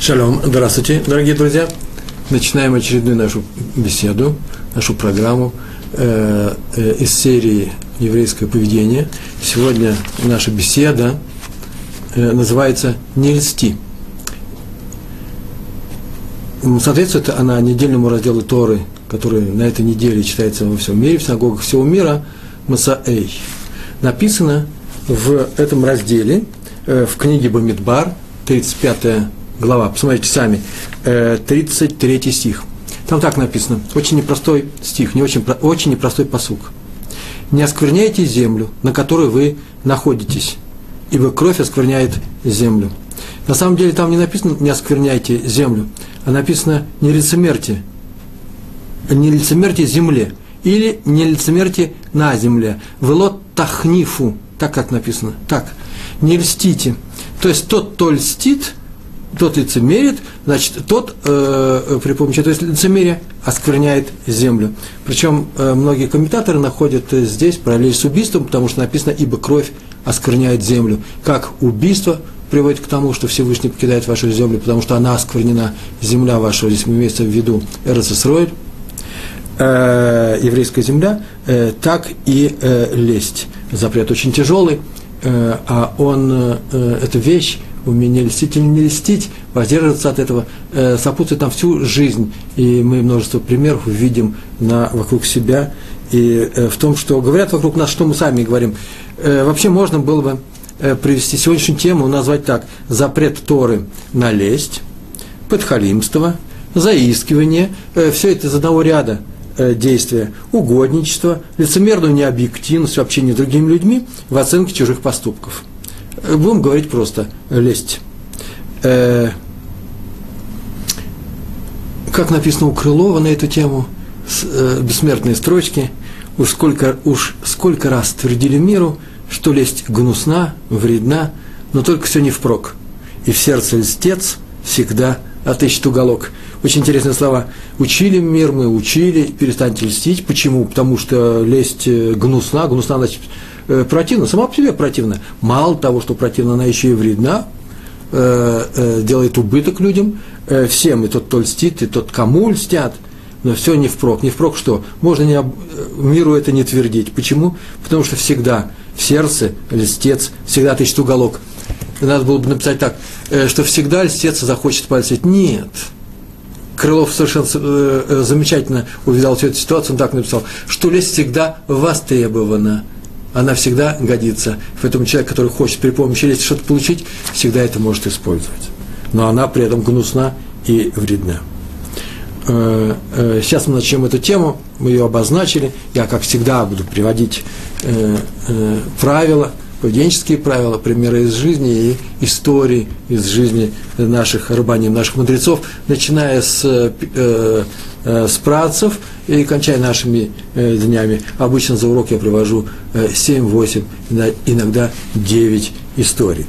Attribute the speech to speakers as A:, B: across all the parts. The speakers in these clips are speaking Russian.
A: Шалом, здравствуйте, дорогие друзья. Начинаем очередную нашу беседу, нашу программу э, э, из серии «Еврейское поведение». Сегодня наша беседа э, называется «Не льсти». Соответствует она недельному разделу Торы, который на этой неделе читается во всем мире, в синагогах всего мира, Масаэй. Написано в этом разделе, э, в книге Бамидбар, 35 глава, посмотрите сами, 33 э, стих. Там так написано, очень непростой стих, не очень, очень непростой посук. «Не оскверняйте землю, на которой вы находитесь, ибо кровь оскверняет землю». На самом деле там не написано «не оскверняйте землю», а написано «не лицемерьте», «не лицемерьте земле» или «не лицемерьте на земле». «Велот тахнифу», так как написано, так, «не льстите». То есть тот, кто льстит – тот лицемерит, значит, тот э, при помощи этого лицемерия оскверняет землю. Причем э, многие комментаторы находят здесь параллель с убийством, потому что написано «ибо кровь оскверняет землю». Как убийство приводит к тому, что Всевышний покидает вашу землю, потому что она осквернена, земля ваша, здесь имеется в виду Эрцесройль, э, еврейская земля, э, так и э, лесть. Запрет очень тяжелый, э, а он, э, это вещь, умение льстить или не льстить, воздерживаться от этого, э, сопутствует нам всю жизнь. И мы множество примеров видим на, вокруг себя. И э, в том, что говорят вокруг нас, что мы сами говорим. Э, вообще можно было бы э, привести сегодняшнюю тему, назвать так, запрет Торы на лесть, подхалимство, заискивание, э, все это из одного ряда э, действия, угодничество, лицемерную необъективность в общении с другими людьми в оценке чужих поступков – Будем говорить просто лесть. Э, как написано у Крылова на эту тему, с, э, бессмертные строчки, уж сколько, уж сколько раз твердили миру, что лесть гнусна, вредна, но только все не впрок. И в сердце льстец всегда отыщет уголок. Очень интересные слова. Учили мир мы, учили, перестаньте льстить. Почему? Потому что лесть э, гнусна, гнусна, значит, э, противно, сама по себе противна. Мало того, что противно, она еще и вредна, э, э, делает убыток людям, всем, и тот, кто льстит, и тот, кому льстят, но все не впрок. Не впрок что? Можно не об... Миру это не твердить. Почему? Потому что всегда в сердце льстец, всегда тычет уголок. Надо было бы написать так, что всегда льстец захочет пальцать. Нет. Крылов совершенно замечательно увидал всю эту ситуацию, он так написал, что лесть всегда востребована она всегда годится. Поэтому человек, который хочет при помощи лести что-то получить, всегда это может использовать. Но она при этом гнусна и вредна. Э, э, сейчас мы начнем эту тему, мы ее обозначили. Я, как всегда, буду приводить э, правила, поведенческие правила, примеры из жизни и истории из жизни наших рабаним, наших мудрецов, начиная с э, с и кончая нашими э, днями. Обычно за урок я провожу э, 7-8, иногда 9 историй.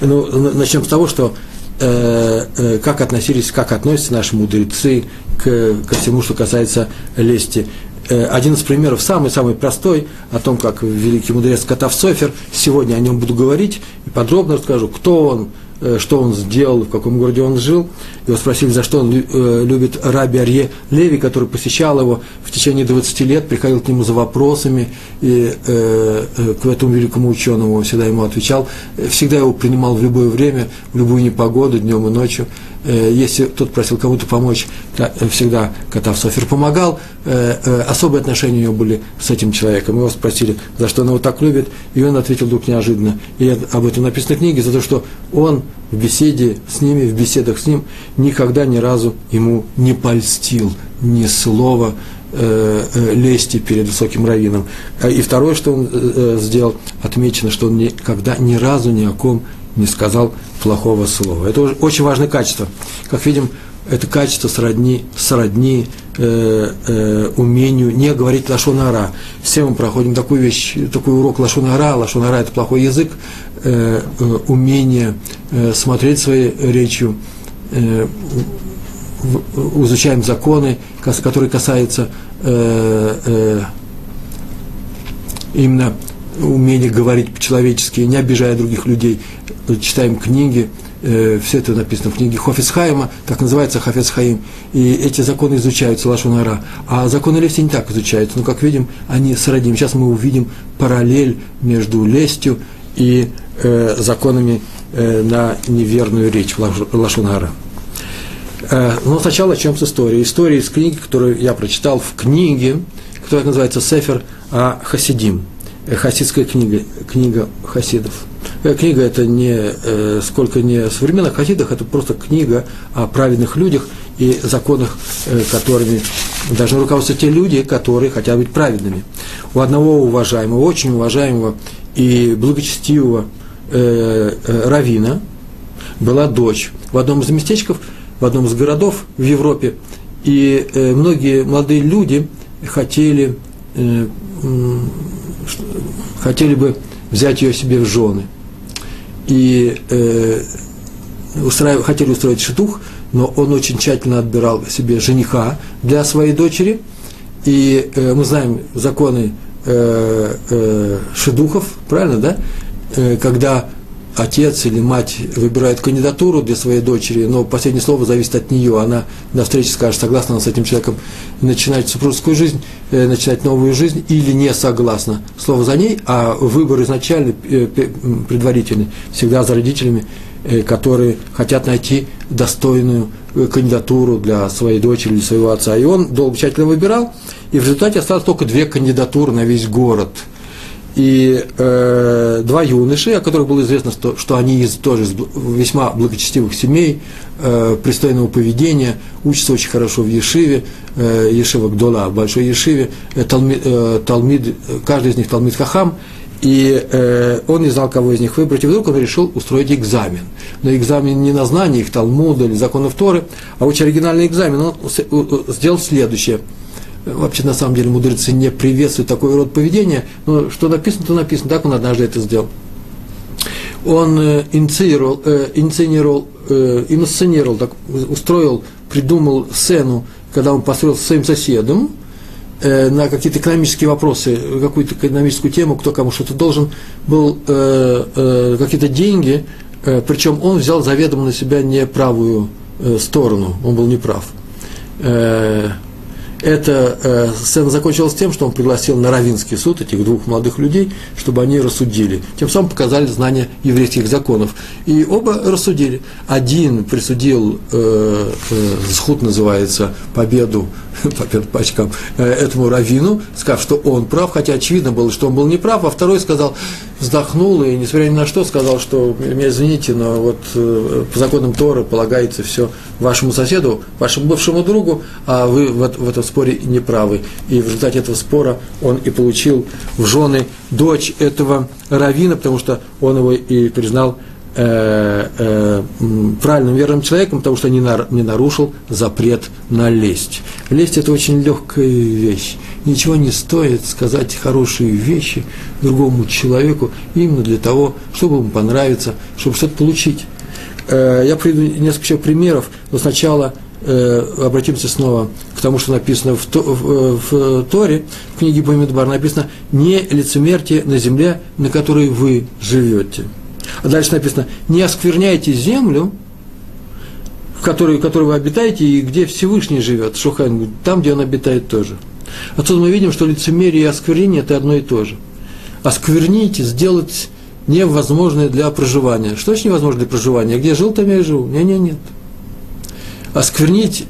A: Ну, начнем с того, что э, э, как относились, как относятся наши мудрецы к, ко всему, что касается лести. Э, один из примеров, самый-самый простой, о том, как великий мудрец Катав Софер, сегодня о нем буду говорить и подробно расскажу, кто он, что он сделал, в каком городе он жил. Его спросили, за что он э, любит раби Арье Леви, который посещал его в течение 20 лет, приходил к нему за вопросами, и э, э, к этому великому ученому он всегда ему отвечал. Всегда его принимал в любое время, в любую непогоду, днем и ночью. Э, если тот просил кому-то помочь, то всегда Катав Софер помогал. Э, э, особые отношения у него были с этим человеком. Его спросили, за что он его так любит, и он ответил вдруг неожиданно. И об этом написано в книге, за то, что он в беседе с ними, в беседах с ним, никогда ни разу ему не польстил ни слова э, э, лести перед высоким раввином. А и второе, что он э, сделал, отмечено, что он никогда ни разу ни о ком не сказал плохого слова. Это очень важное качество. Как видим, это качество сродни, сродни э, э, умению не говорить лашонара. Все мы проходим такую вещь, такой урок лашонара. Лашонара – это плохой язык. Э, э, умение э, смотреть своей речью, э, в, изучаем законы, которые касаются э, э, именно умение говорить по-человечески, не обижая других людей, читаем книги, э, все это написано в книге Хофисхайма, так называется Хафисхаим, и эти законы изучаются, Лашунара, а законы лести не так изучаются, но, как видим, они сродим. Сейчас мы увидим параллель между лестью и э, законами э, на неверную речь Лашунара. Э, но сначала чем с историей. История из книги, которую я прочитал в книге, которая называется Сефер Хасидим, э, хасидская книга, книга хасидов. Э, книга это не сколько не о современных хасидах, это просто книга о праведных людях и законах, которыми должны руководствоваться те люди, которые хотят быть праведными. У одного уважаемого, очень уважаемого и благочестивого э, э, равина была дочь. В одном из местечков – в одном из городов в Европе, и э, многие молодые люди хотели, э, хотели бы взять ее себе в жены. И э, устраив, хотели устроить шитух, но он очень тщательно отбирал себе жениха для своей дочери. И э, мы знаем законы э, э, шедухов, правильно, да? Э, когда отец или мать выбирает кандидатуру для своей дочери, но последнее слово зависит от нее. Она на встрече скажет, согласна она с этим человеком начинать супружескую жизнь, э, начинать новую жизнь или не согласна. Слово за ней, а выбор изначальный, э, предварительный, всегда за родителями, э, которые хотят найти достойную кандидатуру для своей дочери или своего отца. И он долго тщательно выбирал, и в результате осталось только две кандидатуры на весь город – и э, два юноши, о которых было известно, что, что они из тоже из весьма благочестивых семей, э, пристойного поведения, учатся очень хорошо в Ешиве, э, Ешива Гдола, Большой Ешиве, э, талмид, э, талмид, каждый из них Талмид Хахам, и э, он не знал, кого из них выбрать, и вдруг он решил устроить экзамен. Но экзамен не на знание их Талмуда или законов Торы, а очень оригинальный экзамен. Он сделал следующее – вообще на самом деле мудрецы не приветствуют такой род поведения, но что написано, то написано, так он однажды это сделал. Он э, инициировал, э, инициировал, э, инсценировал, так, устроил, придумал сцену, когда он построил со своим соседом, на какие-то экономические вопросы, какую-то экономическую тему, кто кому что-то должен, был э, э, какие-то деньги, э, причем он взял заведомо на себя неправую э, сторону, он был неправ. Э, эта э, сцена закончилась тем, что он пригласил на Равинский суд этих двух молодых людей, чтобы они рассудили. Тем самым показали знание еврейских законов. И оба рассудили. Один присудил, э, э, называется, победу, победу по очкам, э, этому Равину, сказав, что он прав, хотя очевидно было, что он был неправ, а второй сказал, вздохнул и, несмотря ни на что, сказал, что, меня извините, но вот э, по законам Торы полагается все вашему соседу, вашему бывшему другу, а вы в, в этом споре не правы. И в результате этого спора он и получил в жены дочь этого равина, потому что он его и признал э, э, правильным верным человеком, потому что не, на, не нарушил запрет на лесть. Лесть – это очень легкая вещь. Ничего не стоит сказать хорошие вещи другому человеку именно для того, чтобы ему понравиться, чтобы что-то получить. Э, я приведу несколько примеров, но сначала обратимся снова к тому, что написано в, в, в Торе, в книге Бамидбар написано «не лицемерьте на земле, на которой вы живете». А дальше написано «не оскверняйте землю, в которой, в которой вы обитаете, и где Всевышний живет». Шухайн там, где он обитает тоже. Отсюда мы видим, что лицемерие и осквернение – это одно и то же. Осквернить, сделать невозможное для проживания. Что значит невозможно для проживания? Где жил, там я и живу. Не, не, нет. Осквернить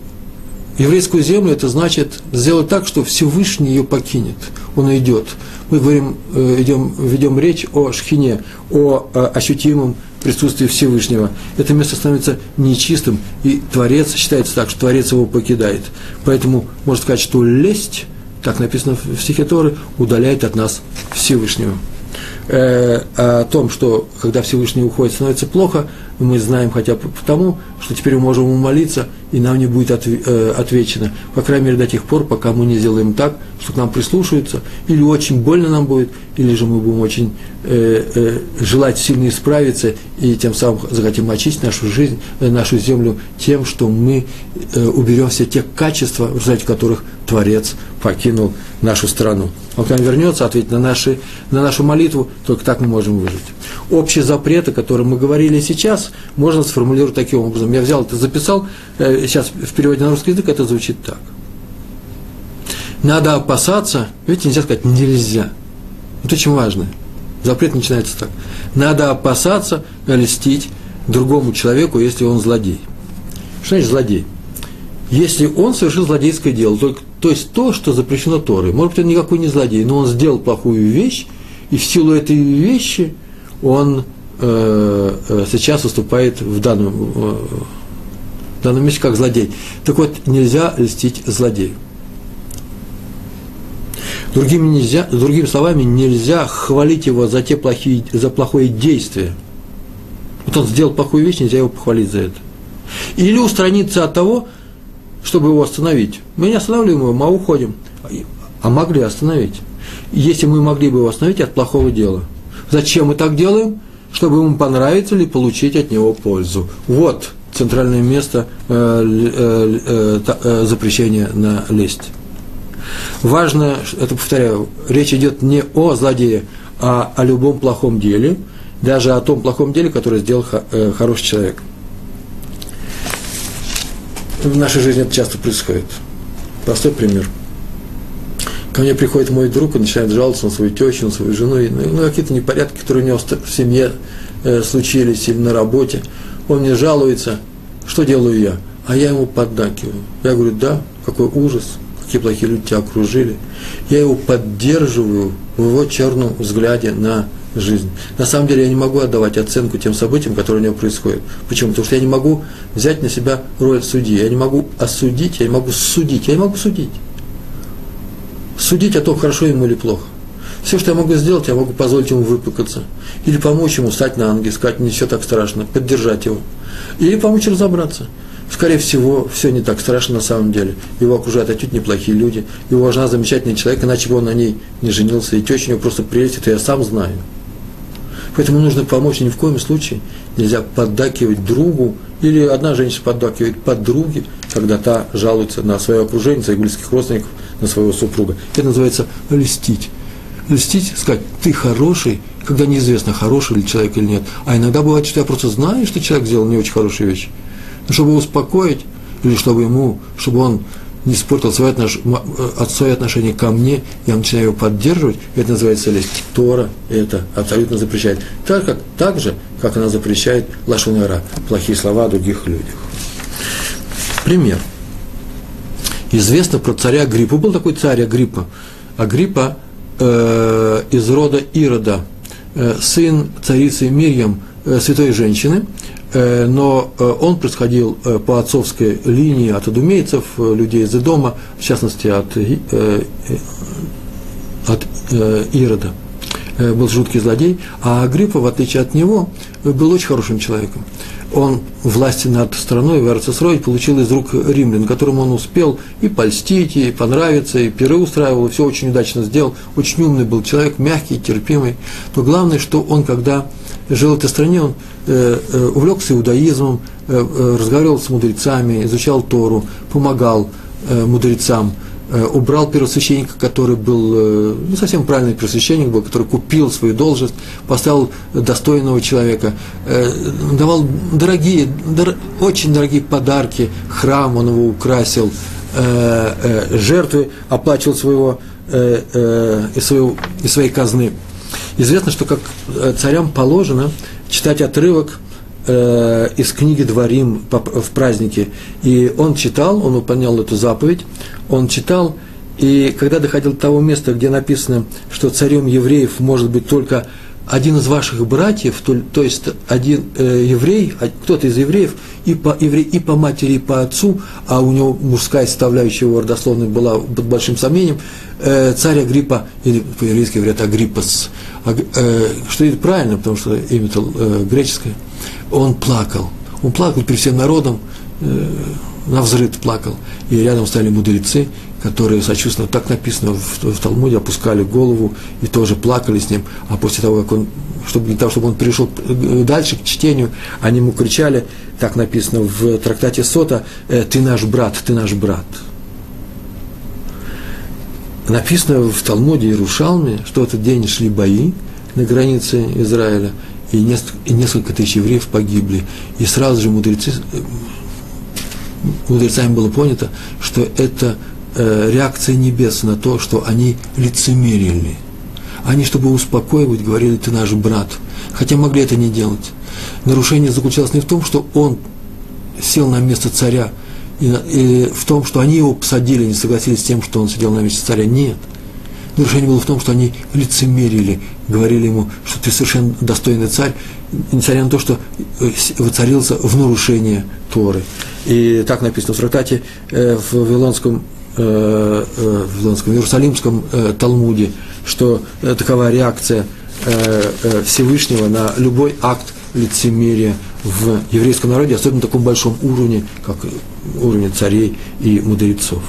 A: еврейскую землю, это значит сделать так, что Всевышний ее покинет. Он уйдет. Мы говорим, э, идем, ведем речь о шхине, о э, ощутимом присутствии Всевышнего. Это место становится нечистым, и Творец считается так, что Творец его покидает. Поэтому можно сказать, что лесть, так написано в стихе Торы, удаляет от нас Всевышнего. Э, о том, что когда Всевышний уходит, становится плохо, мы знаем хотя бы потому, что теперь мы можем молиться, и нам не будет э, отвечено. По крайней мере, до тех пор, пока мы не сделаем так, что к нам прислушаются, или очень больно нам будет, или же мы будем очень э, э, желать сильно исправиться, и тем самым захотим очистить нашу жизнь, э, нашу землю тем, что мы э, уберем все те качества, в результате которых Творец покинул нашу страну. Он к нам вернется, ответит на, наши, на нашу молитву, только так мы можем выжить. Общие запреты, о которых мы говорили сейчас, можно сформулировать таким образом. Я взял это, записал, э, сейчас в переводе на русский язык это звучит так. Надо опасаться, видите, нельзя сказать нельзя. Это очень важно. Запрет начинается так. Надо опасаться льстить другому человеку, если он злодей. Что значит злодей? Если он совершил злодейское дело, только то есть то, что запрещено Торой. Может быть, он никакой не злодей, но он сделал плохую вещь, и в силу этой вещи он э, э, сейчас выступает в данном, э, в данном месте как злодей. Так вот, нельзя льстить злодею. Другими, нельзя, другими словами, нельзя хвалить его за, те плохие, за плохое действие. Вот он сделал плохую вещь, нельзя его похвалить за это. Или устраниться от того, чтобы его остановить. Мы не останавливаем его, мы уходим. А могли остановить. Если мы могли бы его остановить от плохого дела. Зачем мы так делаем? Чтобы ему понравиться или получить от него пользу. Вот центральное место э, э, э, запрещения на лесть. Важно, это повторяю, речь идет не о злодее, а о любом плохом деле, даже о том плохом деле, которое сделал хороший человек в нашей жизни это часто происходит. Простой пример. Ко мне приходит мой друг и начинает жаловаться на свою тещу, на свою жену, ну, ну какие-то непорядки, которые у него в семье э, случились или на работе. Он мне жалуется, что делаю я? А я ему поддакиваю. Я говорю, да, какой ужас, какие плохие люди тебя окружили. Я его поддерживаю в его черном взгляде на жизнь. На самом деле я не могу отдавать оценку тем событиям, которые у него происходят. Почему? Потому что я не могу взять на себя роль судьи. Я не могу осудить, я не могу судить. Я не могу судить. Судить о том, хорошо ему или плохо. Все, что я могу сделать, я могу позволить ему выпыкаться. Или помочь ему встать на ноги, сказать, не все так страшно, поддержать его. Или помочь разобраться скорее всего, все не так страшно на самом деле. Его окружают отнюдь неплохие люди. Его жена замечательный человек, иначе бы он на ней не женился. И теща у него просто прелесть, это я сам знаю. Поэтому нужно помочь, ни в коем случае нельзя поддакивать другу, или одна женщина поддакивает подруге, когда та жалуется на свое окружение, своих близких родственников, на своего супруга. Это называется льстить. Льстить, сказать, ты хороший, когда неизвестно, хороший ли человек или нет. А иногда бывает, что я просто знаю, что человек сделал не очень хорошие вещи чтобы успокоить, или чтобы ему, чтобы он не испортил свои, отнош... Э, свои отношения ко мне, я начинаю его поддерживать, это называется лесть. Тора это абсолютно запрещает. Так, как, так же, как она запрещает лашунара, плохие слова о других людях. Пример. Известно про царя Гриппа. Был такой царь Агриппа. Агриппа э, из рода Ирода, э, сын царицы Мирьям, э, святой женщины, но э, он происходил э, по отцовской линии от адумейцев, людей из дома, в частности от, от Ирода. Был жуткий злодей, а Агриппа, в отличие от него, был очень хорошим человеком. Он власти над страной в Эрцесрой получил из рук римлян, которым он успел и польстить, и понравиться, и пиры устраивал, и все очень удачно сделал. Очень умный был человек, мягкий, терпимый. Но главное, что он, когда жил в этой стране, он э, э, увлекся иудаизмом, э, э, разговаривал с мудрецами, изучал Тору, помогал э, мудрецам, убрал первосвященника, который был, э, ну, совсем правильный первосвященник был, который купил свою должность, поставил достойного человека, э, давал дорогие, дор, очень дорогие подарки, храм он его украсил, э, э, жертвы оплачивал своего, э, э, из, своего, из своей казны. Известно, что как э, царям положено читать отрывок э, из книги Дворим в празднике. И он читал, он выполнял эту заповедь, он читал, и когда доходил до того места, где написано, что царем евреев может быть только один из ваших братьев, то, то есть один э, еврей, а, кто-то из евреев, и по, еврей, и по матери, и по отцу, а у него мужская составляющая его родословной была под большим сомнением, э, царь Агриппа, или по-еврейски говорят Агриппас, э, что это правильно, потому что имя-то э, греческое, он плакал. Он плакал перед всем народом, э, на взрыв плакал. И рядом стали мудрецы, которые сочувственно, так написано в, в Талмуде, опускали голову и тоже плакали с ним, а после того, как он, чтобы, для того, чтобы он перешел дальше к чтению, они ему кричали, так написано в трактате Сота, «Э, «Ты наш брат, ты наш брат». Написано в Талмуде Иерушалме, что в этот день шли бои на границе Израиля, и несколько, и несколько тысяч евреев погибли. И сразу же мудрецы, мудрецами было понято, что это э, реакция небес на то, что они лицемерили. Они, чтобы успокоивать, говорили, ты наш брат. Хотя могли это не делать. Нарушение заключалось не в том, что он сел на место царя, и, и в том, что они его посадили, не согласились с тем, что он сидел на месте царя. Нет. Нарушение было в том, что они лицемерили, говорили ему, что ты совершенно достойный царь, несмотря на то, что э, воцарился в нарушение Торы. И так написано в трактате э, в Вавилонском э, э, в Вавилонском, Иерусалимском э, Талмуде, что такова реакция э, Всевышнего на любой акт лицемерия в еврейском народе, особенно на таком большом уровне, как уровень царей и мудрецов.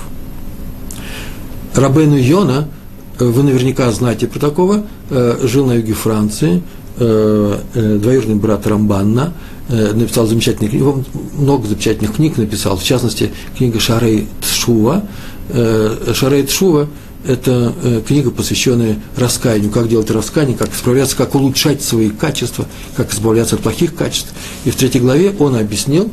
A: Рабену Йона, вы наверняка знаете про такого, жил на юге Франции, двоюродный брат Рамбанна, написал замечательные книги, он много замечательных книг написал, в частности, книга Шарей Тшува. Шарей Тшува – это книга, посвященная раскаянию, как делать раскаяние, как справляться, как улучшать свои качества, как избавляться от плохих качеств. И в третьей главе он объяснил,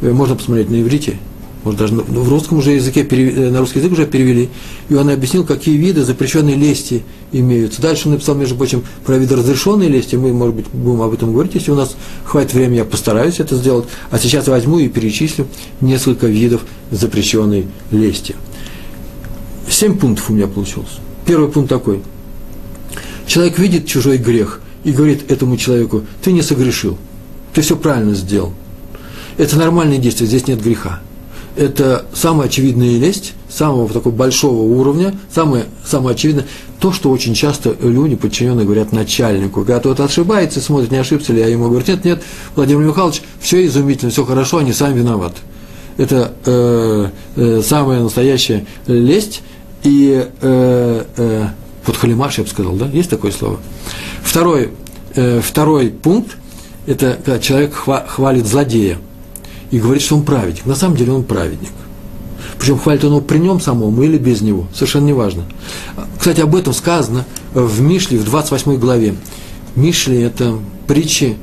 A: можно посмотреть на иврите, может, даже в русском уже языке, э, на русский язык уже перевели, и он объяснил, какие виды запрещенной лести имеются. Дальше он написал, между прочим, про виды разрешенной лести, мы, может быть, будем об этом говорить, если у нас хватит времени, я постараюсь это сделать, а сейчас возьму и перечислю несколько видов запрещенной лести. Семь пунктов у меня получилось. Первый пункт такой. Человек видит чужой грех и говорит этому человеку, ты не согрешил, ты все правильно сделал. Это нормальное действие, здесь нет греха это самая очевидная лесть, самого такого большого уровня, самое, самое очевидное, то, что очень часто люди, подчиненные, говорят начальнику. Когда тот ошибается, смотрит, не ошибся ли, а ему говорят, нет, нет, Владимир Михайлович, все изумительно, все хорошо, они сами виноваты. Это э, э, самая настоящая лесть и э, э, подхалимаш, я бы сказал, да, есть такое слово. Второй, э, второй пункт, это когда человек хвалит злодея – и говорит, что он праведник. На самом деле он праведник. Причем хвалит он его при нем самом или без него, совершенно неважно. Кстати, об этом сказано в Мишле, в 28 главе. Мишли – это притчи,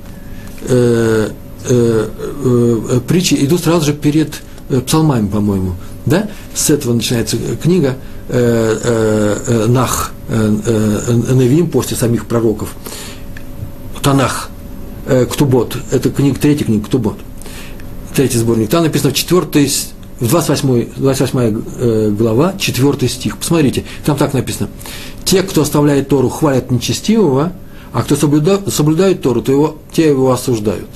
A: э, э, э, притчи идут сразу же перед э, псалмами, по-моему. Да? С этого начинается книга э, э, э Нах, э, э, Невим после самих пророков. Танах, э, Ктубот, это книга, третья книга Ктубот – третий сборник, там написано в 4, в 28, 28 э, глава, 4 стих. Посмотрите, там так написано. Те, кто оставляет Тору, хвалят нечестивого, а кто соблюдает, соблюдает Тору, то его, те его осуждают.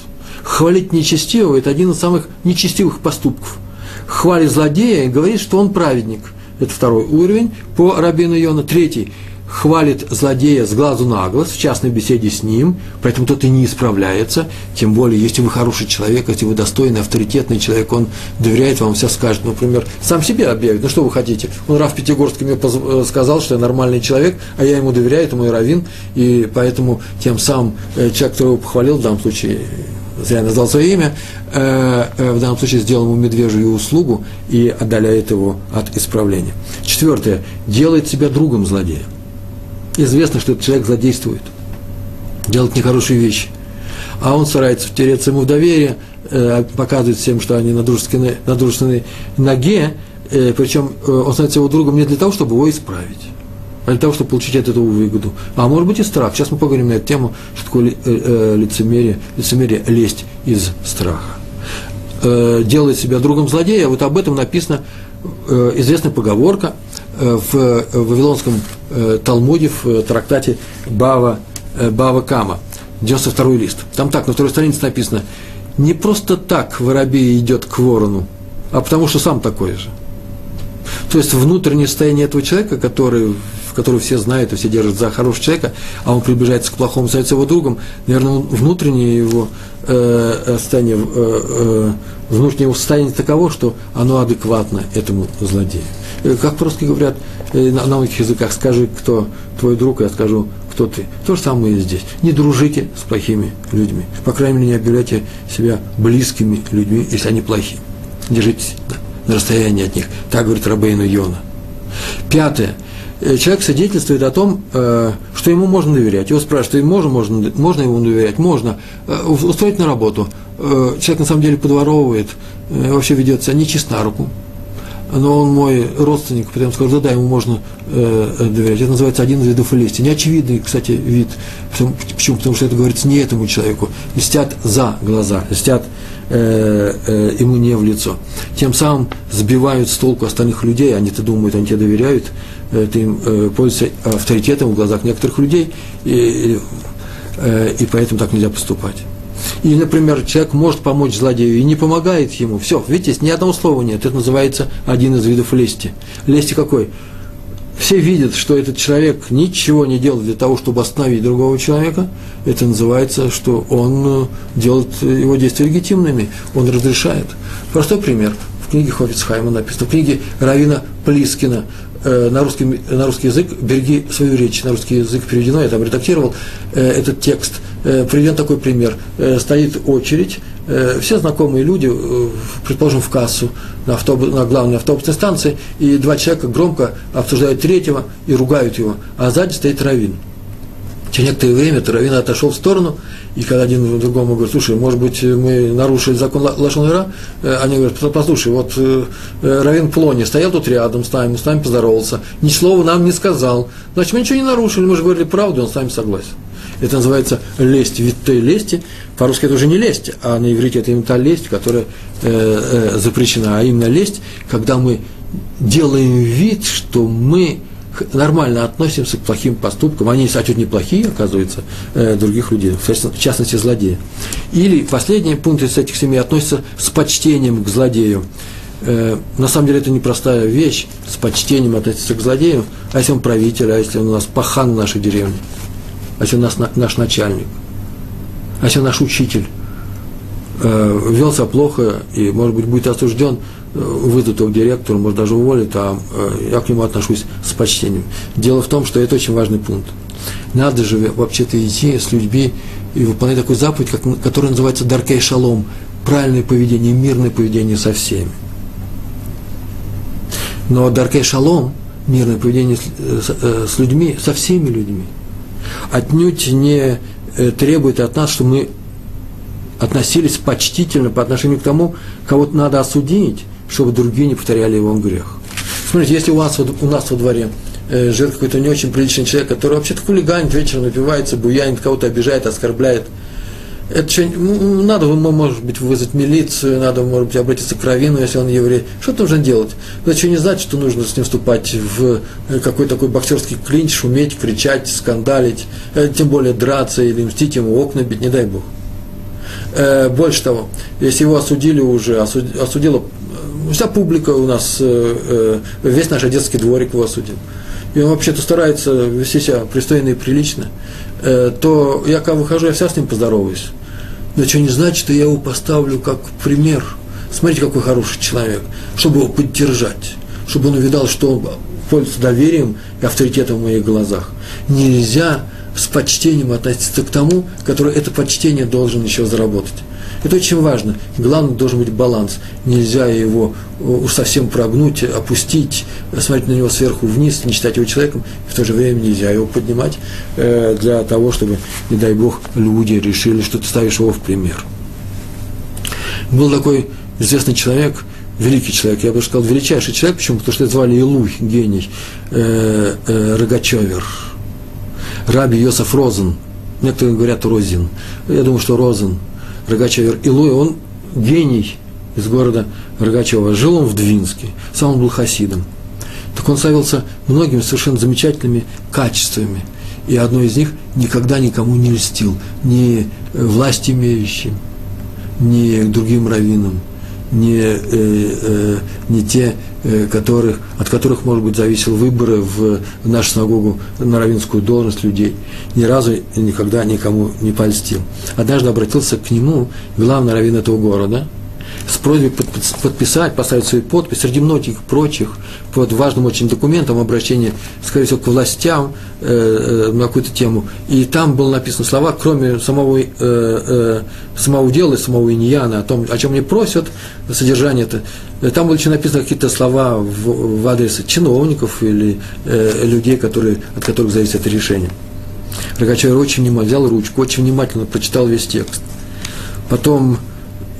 A: Хвалить нечестивого – это один из самых нечестивых поступков. Хвалит злодея и говорит, что он праведник. Это второй уровень по Рабину Йона. Третий – хвалит злодея с глазу на глаз, в частной беседе с ним, поэтому тот и не исправляется, тем более, если вы хороший человек, если вы достойный, авторитетный человек, он доверяет вам, все скажет, например, сам себе объявит, ну что вы хотите, он Раф Пятигорский мне э, сказал, что я нормальный человек, а я ему доверяю, это мой раввин, и поэтому тем самым э, человек, который его похвалил, в данном случае, зря назвал свое имя, э, в данном случае сделал ему медвежью услугу и отдаляет его от исправления. Четвертое. Делает себя другом злодея известно, что этот человек злодействует, делает нехорошие вещи. А он старается втереться ему в доверие, э, показывает всем, что они на дружественной, на дружественной ноге, э, причем э, он становится его другом не для того, чтобы его исправить, а для того, чтобы получить от этого выгоду. А может быть и страх. Сейчас мы поговорим на эту тему, что такое лицемерие, лицемерие лезть из страха. Делает себя другом злодея, вот об этом написана известная поговорка – в Вавилонском э, Талмуде, в трактате Бава э, Бава Кама, 92 лист. Там так, на второй странице написано, не просто так воробей идет к ворону, а потому что сам такой же. То есть внутреннее состояние этого человека, который, которого все знают и все держат за хорошего человека, а он приближается к плохому, становится его другом, наверное, внутреннее его э, э состояние, э, э, внутреннее состояние таково, что оно адекватно этому злодею. Э, как просто говорят э, на, многих языках, скажи, кто твой друг, я скажу, кто ты. То же самое и здесь. Не дружите с плохими людьми. По крайней мере, не объявляйте себя близкими людьми, если они плохие. Держитесь на расстоянии от них. Так говорит Рабейну Йона. Пятое. Э, человек свидетельствует о том, что ему можно доверять. Его спрашивают, можно, можно, можно ему доверять? Можно. Устроить на работу. Человек на самом деле подворовывает, вообще ведет себя нечист на руку но он мой родственник, потом сказал, да, да, ему можно э, э, доверять. Это называется один из видов лести. Неочевидный, кстати, вид. Почему? Потому что это говорится не этому человеку. Льстят за глаза, льстят э, э, ему не в лицо. Тем самым сбивают с толку остальных людей, они-то думают, они тебе доверяют, э, ты им э, пользуешься авторитетом в глазах некоторых людей, и, э, и поэтому так нельзя поступать. Или, например, человек может помочь злодею и не помогает ему. Все, видите, ни одного слова нет. Это называется один из видов лести. Лести какой? Все видят, что этот человек ничего не делает для того, чтобы остановить другого человека. Это называется, что он э, делает его действия легитимными, он разрешает. Простой пример. В книге Хофицхайма написано, в книге Равина Плискина э, на русский, на русский язык, береги свою речь, на русский язык переведено, я там редактировал э, этот текст – приведен такой пример. Э, стоит очередь, э, все знакомые люди, предположим, в кассу на, автобус, на главной автобусной станции, и два человека громко обсуждают третьего и ругают его, а сзади стоит Равин. Через некоторое время Равин отошел в сторону, и когда один другому говорит, слушай, может быть, мы нарушили закон Лашонера, они говорят, послушай, вот Равин Плони стоял тут рядом с нами, с нами поздоровался, ни слова нам не сказал, значит, мы ничего не нарушили, мы же говорили правду, он с нами согласен. Это называется лесть, вид той лести. По-русски это уже не лесть, а на иврите это именно та лесть, которая э, э, запрещена. А именно лесть, когда мы делаем вид, что мы нормально относимся к плохим поступкам, они отнюдь неплохие, оказывается, э, других людей, в частности, злодея. Или последний пункт из этих семи относится с почтением к злодею. Э, на самом деле это непростая вещь, с почтением относиться к злодею, а если он правитель, а если он у нас пахан в нашей деревне а если наш, наш начальник, а если наш учитель э, вел себя плохо и, может быть, будет осужден, э, выйдут его к директору, может, даже уволит, а э, я к нему отношусь с почтением. Дело в том, что это очень важный пункт. Надо же вообще-то идти с людьми и выполнять такую заповедь, как, которая называется «даркей шалом», правильное поведение, мирное поведение со всеми. Но «даркей шалом», мирное поведение э, с, э, с людьми, со всеми людьми – отнюдь не э, требует от нас, чтобы мы относились почтительно по отношению к тому, кого-то надо осудить, чтобы другие не повторяли его грех. Смотрите, если у, вас, у нас во дворе э, живет какой-то не очень приличный человек, который вообще-то хулиганит, вечером напивается, буянит, кого-то обижает, оскорбляет – это что, надо, может быть, вызвать милицию, надо, может быть, обратиться к Равину, если он еврей. Что нужно делать? Это еще не значит, что нужно с ним вступать в э, какой-то такой боксерский клинч, шуметь, кричать, скандалить, э, тем более драться или мстить ему, окна бить, не дай Бог. Э, больше того, если его осудили уже, осудила вся публика у нас, весь наш детский дворик его осудил, и он вообще-то старается вести себя пристойно и прилично, то я когда выхожу, я вся с ним поздороваюсь но что не значит, что я его поставлю как пример. Смотрите, какой хороший человек, чтобы его поддержать, чтобы он увидал, что он пользуется доверием и авторитетом в моих глазах. Нельзя с почтением относиться к тому, который это почтение должен еще заработать. Это очень важно. Главное, должен быть баланс. Нельзя его э, уж совсем прогнуть, опустить, смотреть на него сверху вниз, не считать его человеком, в то же время нельзя его поднимать э, для того, чтобы, не дай Бог, люди решили, что ты ставишь его в пример. Был такой известный человек, великий человек, я бы сказал, величайший человек, почему? Потому что это звали Илуй, гений, э, э, Рогачевер, Раби Йосеф Розен, некоторые говорят Розин, я думаю, что Розен – Рогачев Илуя, он гений из города Рогачева. Жил он в Двинске, сам он был хасидом. Так он славился многими совершенно замечательными качествами. и одно из них никогда никому не льстил, ни власть имеющим, ни другим раввинам, не, э, э, не те, э, которых, от которых, может быть, зависел выборы в нашу синагогу на равинскую должность людей, ни разу никогда никому не польстил. Однажды обратился к нему главный раввин этого города – с просьбой подписать, поставить свою подпись среди многих прочих под важным очень документом обращение, скорее всего, к властям э, э, на какую-то тему. И там было написано слова, кроме самого, э, э, самого дела и самого иньяна, о том, о чем мне просят, содержание это. Э, там были еще написаны какие-то слова в, в адрес чиновников или э, людей, которые, от которых зависит это решение. Рогачев очень внимательно взял ручку, очень внимательно прочитал весь текст. Потом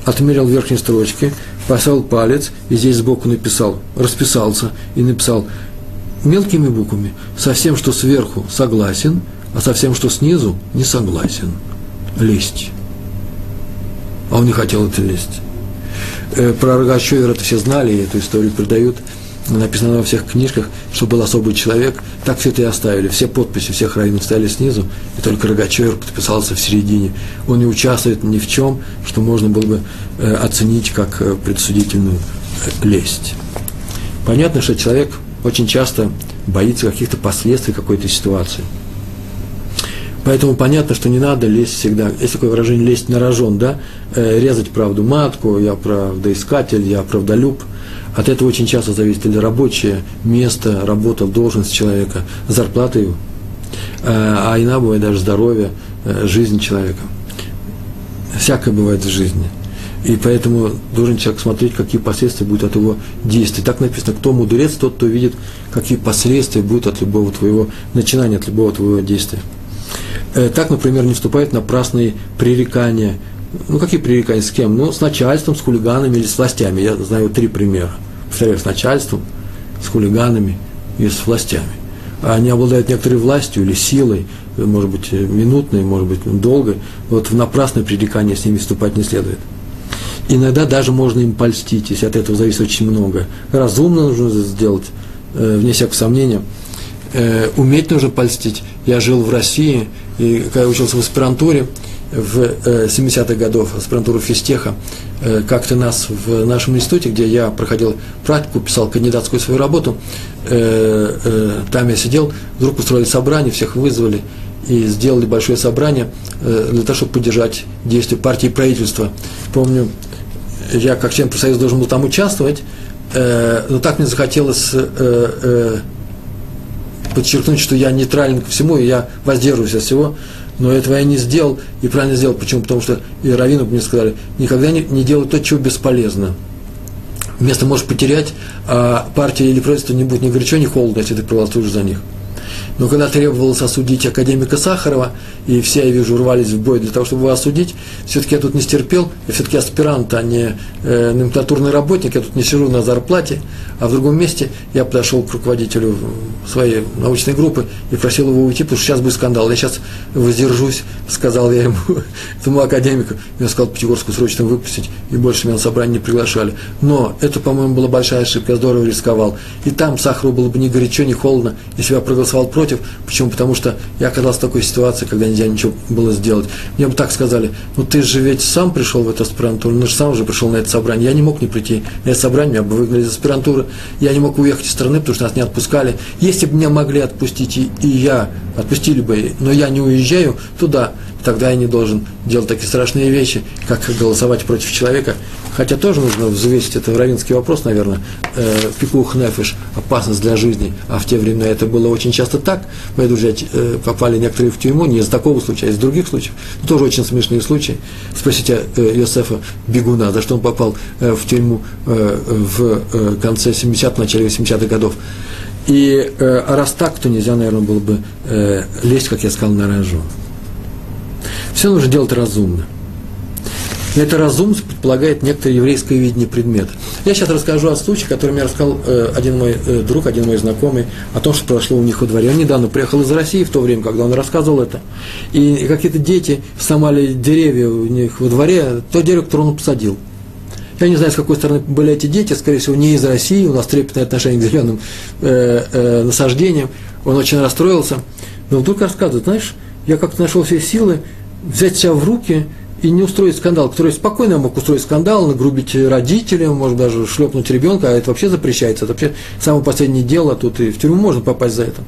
A: отмерил верхней строчки, поставил палец и здесь сбоку написал, расписался и написал мелкими буквами со всем, что сверху согласен, а со всем, что снизу не согласен. Лезть. А он не хотел это лезть. Э, про Рогачевера это все знали, эту историю передают – написано во всех книжках, что был особый человек, так все это и оставили. Все подписи всех раввинов стояли снизу, и только Рогачевер подписался в середине. Он не участвует ни в чем, что можно было бы э, оценить как э, предсудительную э, лесть. Понятно, что человек очень часто боится каких-то последствий какой-то ситуации. Поэтому понятно, что не надо лезть всегда. Есть такое выражение «лезть на рожон», да? Э, резать правду матку, я правдоискатель, я правдолюб – от этого очень часто зависит или рабочее место, работа, должность человека, зарплата его, э, а иногда бывает даже здоровье, э, жизнь человека. Всякое бывает в жизни. И поэтому должен человек смотреть, какие последствия будут от его действий. Так написано, кто мудрец, тот, кто видит, какие последствия будут от любого твоего начинания, от любого твоего действия. Э, так, например, не вступает на напрасные пререкания. Ну, какие пререкания с кем? Ну, с начальством, с хулиганами или с властями. Я знаю три примера повторяю, с начальством, с хулиганами и с властями. Они обладают некоторой властью или силой, может быть, минутной, может быть, долгой. Вот в напрасное пререкание с ними вступать не следует. Иногда даже можно им польстить, если от этого зависит очень много. Разумно нужно сделать, э, вне всякого сомнения. Э, уметь нужно польстить. Я жил в России, и когда учился в аспирантуре, в 70-х годов, аспирантуру физтеха, Э, как-то нас в нашем институте, где я проходил практику, писал кандидатскую свою работу, э, э, там я сидел, вдруг устроили собрание, всех вызвали и сделали большое собрание для того, чтобы поддержать действия партии и правительства. Помню, я как член профсоюза должен был там участвовать, но так мне захотелось подчеркнуть, что я нейтрален ко всему, и я воздерживаюсь от всего, но этого я не сделал, и правильно сделал. Почему? Потому что и раввину мне сказали, никогда не, не делай то, чего бесполезно. Место можешь потерять, а партия или правительство не будет ни горячо, ни холодно, если ты проголосуешь за них. Но когда требовалось осудить академика Сахарова, и все, я вижу, рвались в бой для того, чтобы его осудить, все-таки я тут не стерпел, я все-таки аспирант, а не э, номенклатурный работник, я тут не сижу на зарплате, а в другом месте я подошел к руководителю своей научной группы и просил его уйти, потому что сейчас будет скандал. Я сейчас воздержусь, сказал я ему, этому академику. Я сказал Пятигорскую срочно выпустить, и больше меня на собрание не приглашали. Но это, по-моему, была большая ошибка, я здорово рисковал. И там Сахару было бы ни горячо, ни холодно, если бы я проголосовал против. Почему? Потому что я оказался в такой ситуации, когда нельзя ничего было сделать. Мне бы так сказали, ну ты же ведь сам пришел в эту аспирантуру, ну же сам уже пришел на это собрание. Я не мог не прийти на это собрание, меня бы выгнали из аспирантуры я не мог уехать из страны, потому что нас не отпускали. Если бы меня могли отпустить, и, и я, отпустили бы, но я не уезжаю туда, тогда я не должен делать такие страшные вещи, как голосовать против человека. Хотя тоже нужно взвесить, это равинский вопрос, наверное, э, пикух нефиш, опасность для жизни, а в те времена это было очень часто так. Мои друзья э, попали некоторые в тюрьму не из такого случая, а из других случаев. Тоже очень смешные случаи. Спросите э, Йосефа Бегуна, за что он попал э, в тюрьму э, в э, конце 70-х, начале 80-х годов. И э, а раз так, то нельзя, наверное, было бы э, лезть, как я сказал, на рожон. Все нужно делать разумно. Но это разумность предполагает некоторое еврейское видение предмета. Я сейчас расскажу о случае, который мне рассказал э, один мой э, друг, один мой знакомый, о том, что произошло у них во дворе. Он недавно приехал из России в то время, когда он рассказывал это. И какие-то дети сломали деревья у них во дворе, то дерево, которое он посадил. Я не знаю, с какой стороны были эти дети, скорее всего, не из России, у нас трепетное отношение к зеленым э, э, насаждениям. Он очень расстроился. Но вдруг рассказывает, знаешь, я как-то нашел все силы взять себя в руки и не устроить скандал, который спокойно мог устроить скандал, нагрубить родителям, может даже шлепнуть ребенка, а это вообще запрещается, это вообще самое последнее дело, тут и в тюрьму можно попасть за это.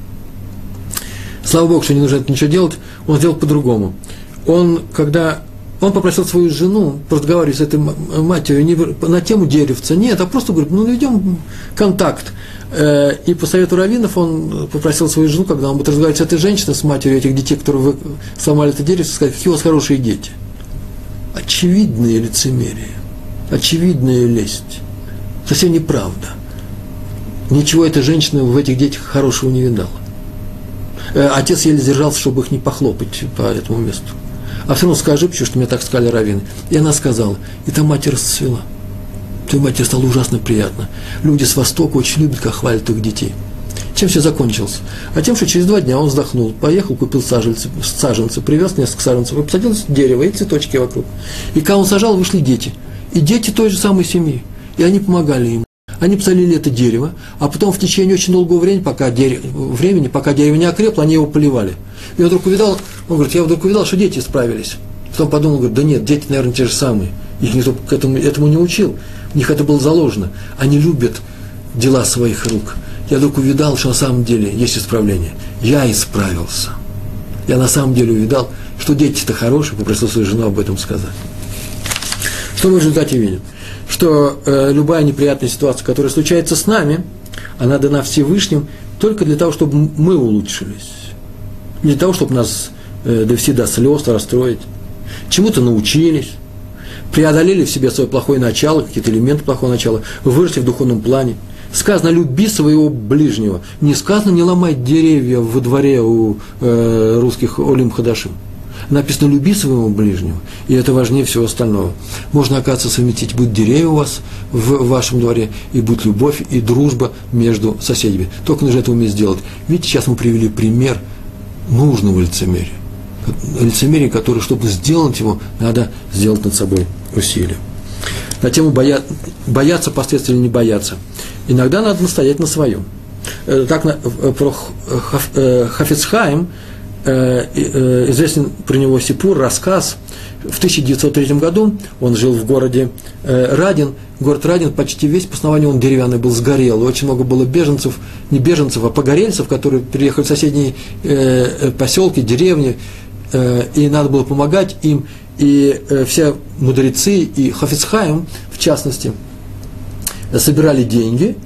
A: Слава Богу, что не нужно это ничего делать, он сделал по-другому. Он, когда он попросил свою жену разговаривать с этой матерью не на тему деревца, нет, а просто говорит, ну, наведем контакт. Э, и по совету раввинов он попросил свою жену, когда он будет разговаривать с этой женщиной, с матерью этих детей, которые вы сломали это дерево, сказать, какие у вас хорошие дети. Очевидное лицемерие, очевидная лесть. Совсем неправда. Ничего эта женщина в этих детях хорошего не видала. Э, отец еле держался, чтобы их не похлопать по этому месту. А все равно скажи, почему что мне так сказали раввины. И она сказала, и та мать расцвела. Той матери стало ужасно приятно. Люди с Востока очень любят, как хвалят их детей. Чем все закончилось? А тем, что через два дня он вздохнул, поехал, купил саженцы, саженцы привез несколько саженцев и посадил дерево и цветочки вокруг. И когда он сажал, вышли дети. И дети той же самой семьи. И они помогали ему. Они посадили это дерево, а потом в течение очень долгого времени, пока дерево, времени, пока дерево не окрепло, они его поливали. И он вдруг увидал, он говорит, я вдруг увидал, что дети справились. Потом подумал, говорит, да нет, дети, наверное, те же самые. Их никто к этому, этому не учил. У них это было заложено. Они любят дела своих рук. Я вдруг увидал, что на самом деле есть исправление. Я исправился. Я на самом деле увидал, что дети-то хорошие, попросил свою жену об этом сказать. Что мы в результате видим? Что э, любая неприятная ситуация, которая случается с нами, она дана Всевышним только для того, чтобы мы улучшились. Не для того, чтобы нас э, довести до слез, расстроить. Чему-то научились, преодолели в себе свое плохое начало, какие-то элементы плохого начала, выросли в духовном плане. Сказано, люби своего ближнего. Не сказано, не ломай деревья во дворе у э, русских Олим Хадашим написано «люби своего ближнего», и это важнее всего остального. Можно, оказывается, совместить, будет деревья у вас в вашем дворе, и будет любовь и дружба между соседями. Только нужно это уметь сделать. Видите, сейчас мы привели пример нужного лицемерия. Лицемерие, которое, чтобы сделать его, надо сделать над собой усилия. На тему боя... бояться последствий или не бояться. Иногда надо настоять на своем. Э, так про Хафицхайм Э, э, известен про него Сипур, рассказ. В 1903 году он жил в городе э, Радин. Город Радин почти весь по основанию он деревянный был, сгорел. Очень много было беженцев, не беженцев, а погорельцев, которые приехали в соседние поселки, деревни, и надо было помогать им. И все мудрецы и Хафицхайм, в частности, собирали деньги,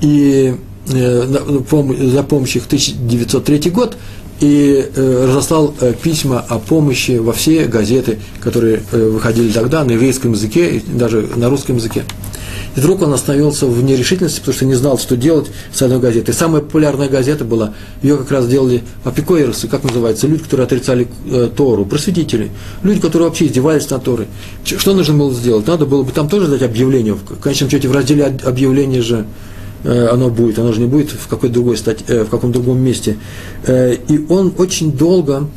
A: и за помощью их 1903 год и э, разослал э, письма о помощи во все газеты, которые э, выходили тогда на еврейском языке и даже на русском языке. И вдруг он остановился в нерешительности, потому что не знал, что делать с одной газетой. Самая популярная газета была, ее как раз делали апикоиросы, как называется, люди, которые отрицали э, Тору, просветители, люди, которые вообще издевались над Торой. Что нужно было сделать? Надо было бы там тоже дать объявление, в конечном счете в разделе объявления же оно будет, оно же не будет в какой-то другой стать, э, в каком другом месте. Э, и он очень долго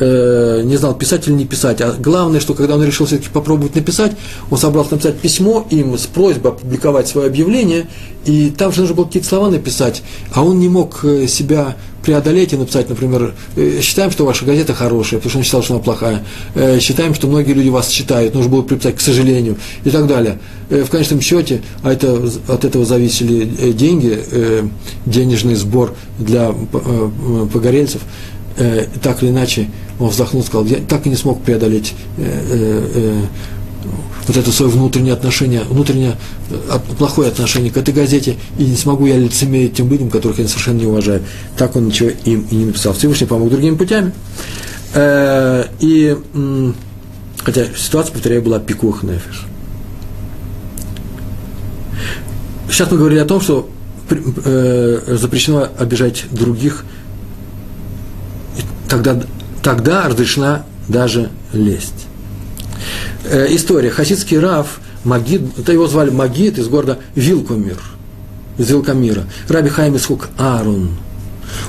A: не знал, писать или не писать. А главное, что когда он решил все-таки попробовать написать, он собрался написать письмо им с просьбой опубликовать свое объявление, и там же нужно было какие-то слова написать, а он не мог себя преодолеть и написать, например, «Э, считаем, что ваша газета хорошая, потому что он считал, что она плохая, «Э, считаем, что многие люди вас читают, нужно было приписать, к сожалению, и так далее. Э, в конечном счете, а это, от этого зависели деньги, денежный сбор для погорельцев, так или иначе, он вздохнул, сказал, я так и не смог преодолеть вот это свое внутреннее отношение, внутреннее э, плохое отношение к этой газете, и не смогу я лицемерить тем людям, которых я совершенно не уважаю. Так он ничего им и не написал. Всевышний помог другими путями. Э, и, хотя ситуация, повторяю, была пикух нефиш. Сейчас мы говорили о том, что э, запрещено обижать других, тогда, тогда разрешена даже лесть э, история. Хасидский Рав, Магид, это его звали Магид из города Вилкумир, из Вилкамира. Раби Хайм Исхук Аарон.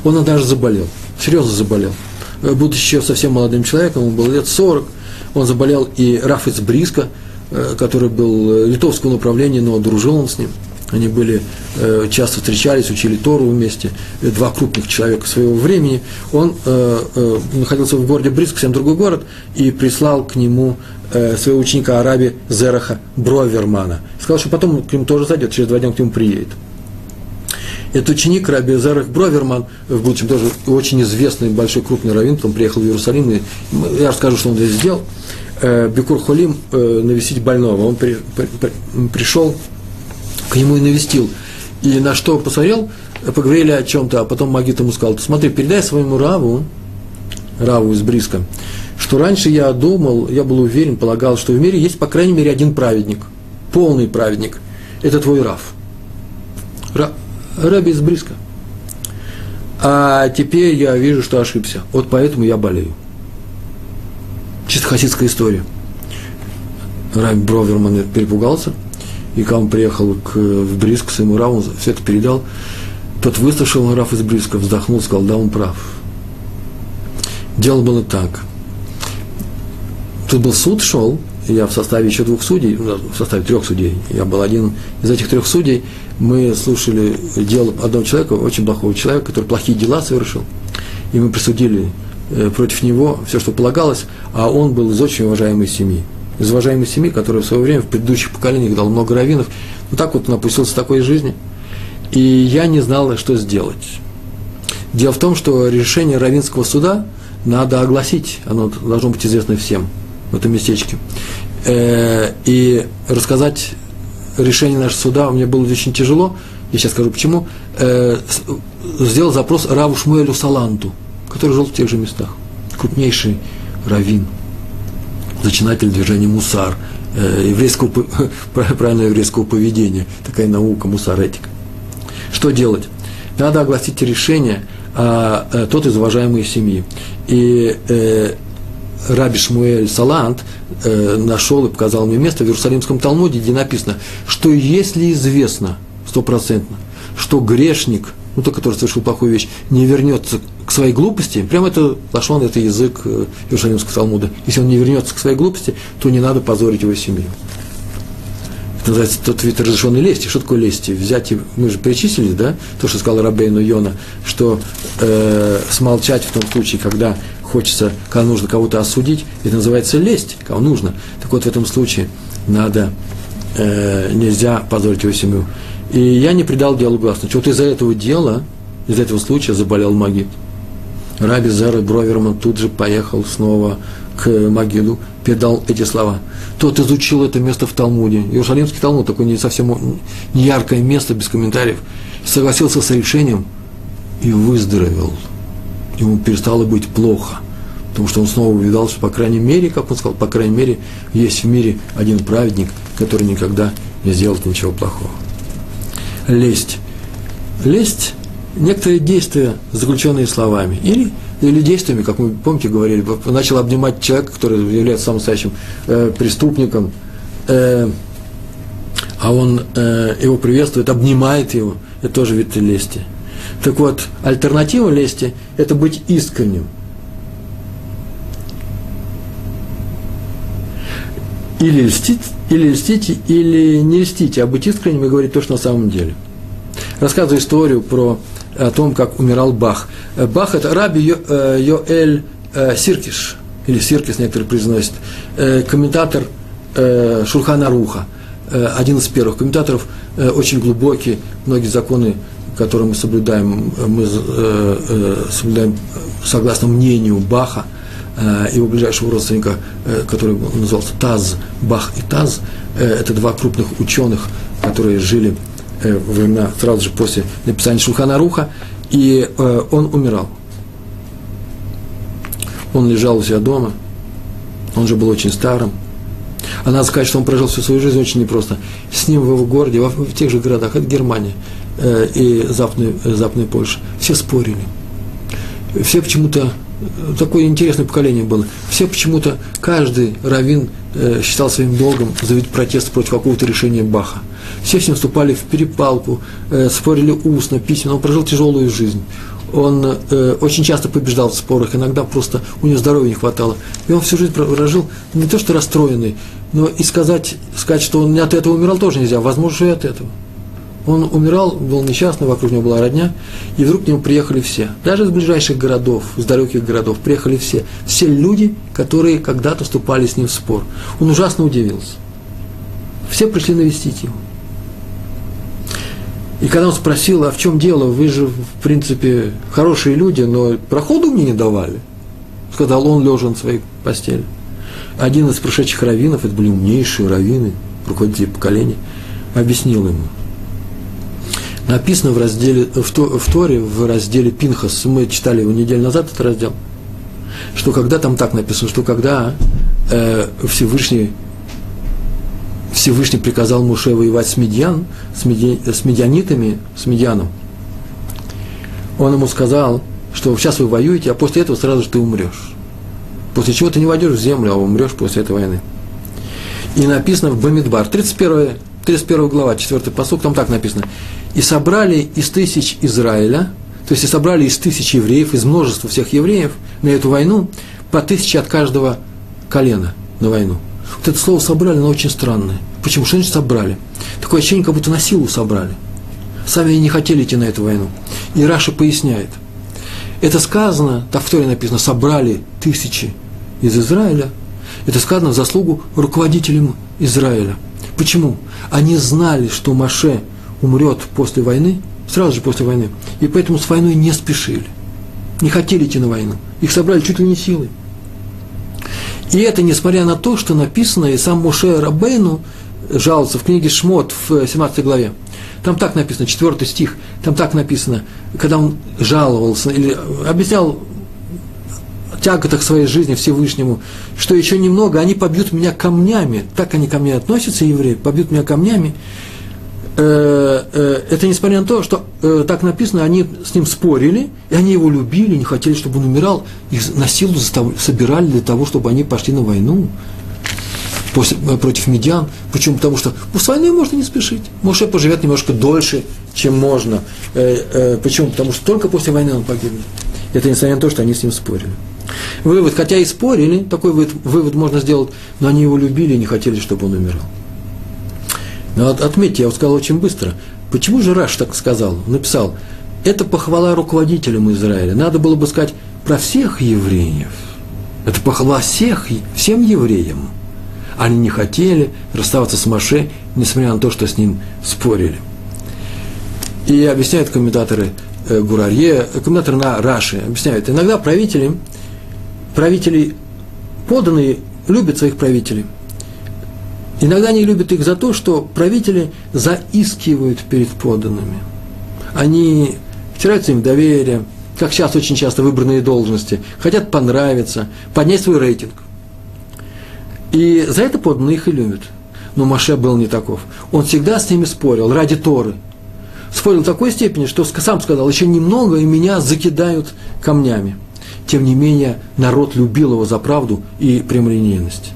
A: Он однажды заболел, серьезно заболел. Э, будучи еще совсем молодым человеком, ему было лет 40, он заболел, и Раф из Бриска, э, который был э, литовского направления, но дружил он с ним. Они были, э, часто встречались, учили Тору вместе, два крупных человека своего времени. Он э, э, находился в городе Бриск, совсем другой город, и прислал к нему своего ученика Араби Зераха Бровермана. Сказал, что потом к нему тоже зайдет, через два дня к нему приедет. Этот ученик Раби Зерах Броверман, в будущем тоже очень известный, большой, крупный раввин, потом приехал в Иерусалим, и я расскажу, что он здесь сделал. Бекур Холим навестить больного. Он при, при, при, пришел к нему и навестил. И на что посмотрел, поговорили о чем-то, а потом Магит ему сказал, смотри, передай своему Раву, Раву из Бриска, что раньше я думал, я был уверен, полагал, что в мире есть, по крайней мере, один праведник, полный праведник. Это твой Рав. Ра, Раби из Бриска. А теперь я вижу, что ошибся. Вот поэтому я болею. Чисто хасидская история. Раби Броверман перепугался – и когда он приехал к, в Бриск к своему Раву, все это передал. Тот выслушал Раф из Бриска, вздохнул, сказал, да, он прав. Дело было так. Тут был суд, шел, я в составе еще двух судей, ну, в составе трех судей, я был один из этих трех судей, мы слушали дело одного человека, очень плохого человека, который плохие дела совершил, и мы присудили э, против него все, что полагалось, а он был из очень уважаемой семьи из уважаемой семьи, которая в свое время в предыдущих поколениях дал много раввинов. Вот так вот он опустился в такой жизни. И я не знал, что сделать. Дело в том, что решение равинского суда надо огласить, оно должно быть известно всем в этом местечке. Э, и рассказать решение нашего суда мне было очень тяжело, я сейчас скажу почему, э, сделал запрос Раву Шмуэлю Саланту, который жил в тех же местах, крупнейший раввин – зачинатель движения мусар, э, еврейского, правильного еврейского поведения, такая наука, мусар, этика. Что делать? Надо огласить решение, а тот из уважаемой семьи. И э, Раби Шмуэль Салант э, нашел и показал мне место в Иерусалимском Талмуде, где написано, что если известно стопроцентно, что грешник – ну, тот, который совершил плохую вещь, не вернется к своей глупости, прямо это лошон, это язык э, Иерусалимского Талмуда. Если он не вернется к своей глупости, то не надо позорить его семью. Это называется тот вид разрешенной лести. Что такое лести? Взять, и, мы же перечислили, да, то, что сказал Рабейну Йона, что э, смолчать в том случае, когда хочется, когда нужно кого-то осудить, это называется лесть, кого нужно. Так вот, в этом случае надо, э, нельзя позорить его семью. И я не придал делу гласности. Вот из-за этого дела, из этого случая заболел Магид. Раби Зера Броверман тут же поехал снова к Магиду, передал эти слова. Тот изучил это место в Талмуде. Иерусалимский Талмуд, такое не совсем не яркое место, без комментариев. Согласился с решением и выздоровел. Ему перестало быть плохо. Потому что он снова увидал, что, по крайней мере, как он сказал, по крайней мере, есть в мире один праведник, который никогда не сделает ничего плохого лесть. Лесть – некоторые действия, заключенные словами, или, или действиями, как мы, помните, говорили, начал обнимать человека, который является самым настоящим э, преступником, э, а он э, его приветствует, обнимает его, это тоже вид лести. Так вот, альтернатива лести – это быть искренним. Или льстить, или льстите, или не льстите, а быть искренним и говорить то, что на самом деле. Рассказываю историю про о том, как умирал Бах. Э, Бах – это Раби Йо, э, Йоэль э, Сиркиш, или Сиркис некоторые произносят, комментатор Шурхана Руха, один из первых комментаторов, очень глубокий, многие законы, которые мы соблюдаем, мы соблюдаем согласно мнению Баха – Э, его ближайшего родственника, э, который назывался Таз, Бах и Таз, э, это два крупных ученых, которые жили во времена сразу же после написания Шулхана Руха, и он умирал. Он лежал у себя дома, он же был очень старым. А надо сказать, что он прожил всю свою жизнь очень непросто. С ним в его городе, в тех же городах, это Германия и Западная, Западная Польша, все спорили. Все почему-то такое интересное поколение было. Все почему-то, каждый раввин э, считал своим долгом заявить протест против какого-то решения Баха. Все с ним вступали в перепалку, э, спорили устно, письменно. Он прожил тяжелую жизнь. Он э, очень часто побеждал в спорах, иногда просто у него здоровья не хватало. И он всю жизнь прожил не то что расстроенный, но и сказать, сказать, что он не от этого умирал, тоже нельзя, возможно, и от этого. Он умирал, был несчастный, вокруг него была родня, и вдруг к нему приехали все. Даже из ближайших городов, из далеких городов приехали все. Все люди, которые когда-то вступали с ним в спор. Он ужасно удивился. Все пришли навестить его. И когда он спросил, а в чем дело, вы же, в принципе, хорошие люди, но проходу мне не давали, сказал он, лежа на своей постели. Один из прошедших раввинов, это были умнейшие раввины, руководители поколения, объяснил ему. Написано в разделе, в Торе, в разделе Пинхас, мы читали его неделю назад, этот раздел, что когда там так написано, что когда э, Всевышний Всевышний приказал Муше воевать с, медиан, с, меди, с медианитами, с медианом, он ему сказал, что сейчас вы воюете, а после этого сразу же ты умрешь. После чего ты не войдешь в землю, а умрешь после этой войны. И написано в Бамидбар, 31, 31 глава, 4 посок, там так написано. «И собрали из тысяч Израиля, то есть и собрали из тысяч евреев, из множества всех евреев на эту войну, по тысяче от каждого колена на войну. Вот это слово «собрали», оно очень странное. Почему? Что значит «собрали»? Такое ощущение, как будто на силу собрали. Сами они не хотели идти на эту войну. И Раша поясняет. Это сказано, так в Торе написано, собрали тысячи из Израиля. Это сказано в заслугу руководителям Израиля. Почему? Они знали, что Маше умрет после войны, сразу же после войны, и поэтому с войной не спешили. Не хотели идти на войну. Их собрали чуть ли не силой. И это несмотря на то, что написано, и сам Муше Рабейну жалуется в книге Шмот в 17 главе. Там так написано, 4 стих, там так написано, когда он жаловался или объяснял тяготах своей жизни Всевышнему, что еще немного, они побьют меня камнями. Так они ко мне относятся, евреи, побьют меня камнями. Э, э, это несмотря на то, что э, так написано, они с ним спорили, и они его любили, не хотели, чтобы он умирал, их на силу собирали для того, чтобы они пошли на войну после, против медиан. Почему? Потому что ну, с войной можно не спешить. Моше поживет немножко дольше, чем можно. Почему? Потому что только после войны он погибнет. Это несмотря на то, что они с ним спорили. Вывод, хотя и спорили, такой вывод, вывод можно сделать, но они его любили и не хотели, чтобы он умирал. Но отметьте, я вот сказал очень быстро, почему же Раш так сказал, написал, это похвала руководителям Израиля. Надо было бы сказать про всех евреев. Это похвала всех, всем евреям. Они не хотели расставаться с Маше, несмотря на то, что с ним спорили. И объясняют комментаторы э, Гурарье, комментаторы на Раши, объясняют, иногда правители правители поданные любят своих правителей. Иногда они любят их за то, что правители заискивают перед поданными. Они втираются им в доверие, как сейчас очень часто выбранные должности, хотят понравиться, поднять свой рейтинг. И за это подданные их и любят. Но Маше был не таков. Он всегда с ними спорил ради Торы. Спорил в такой степени, что сам сказал, еще немного, и меня закидают камнями тем не менее народ любил его за правду и прямолинейность.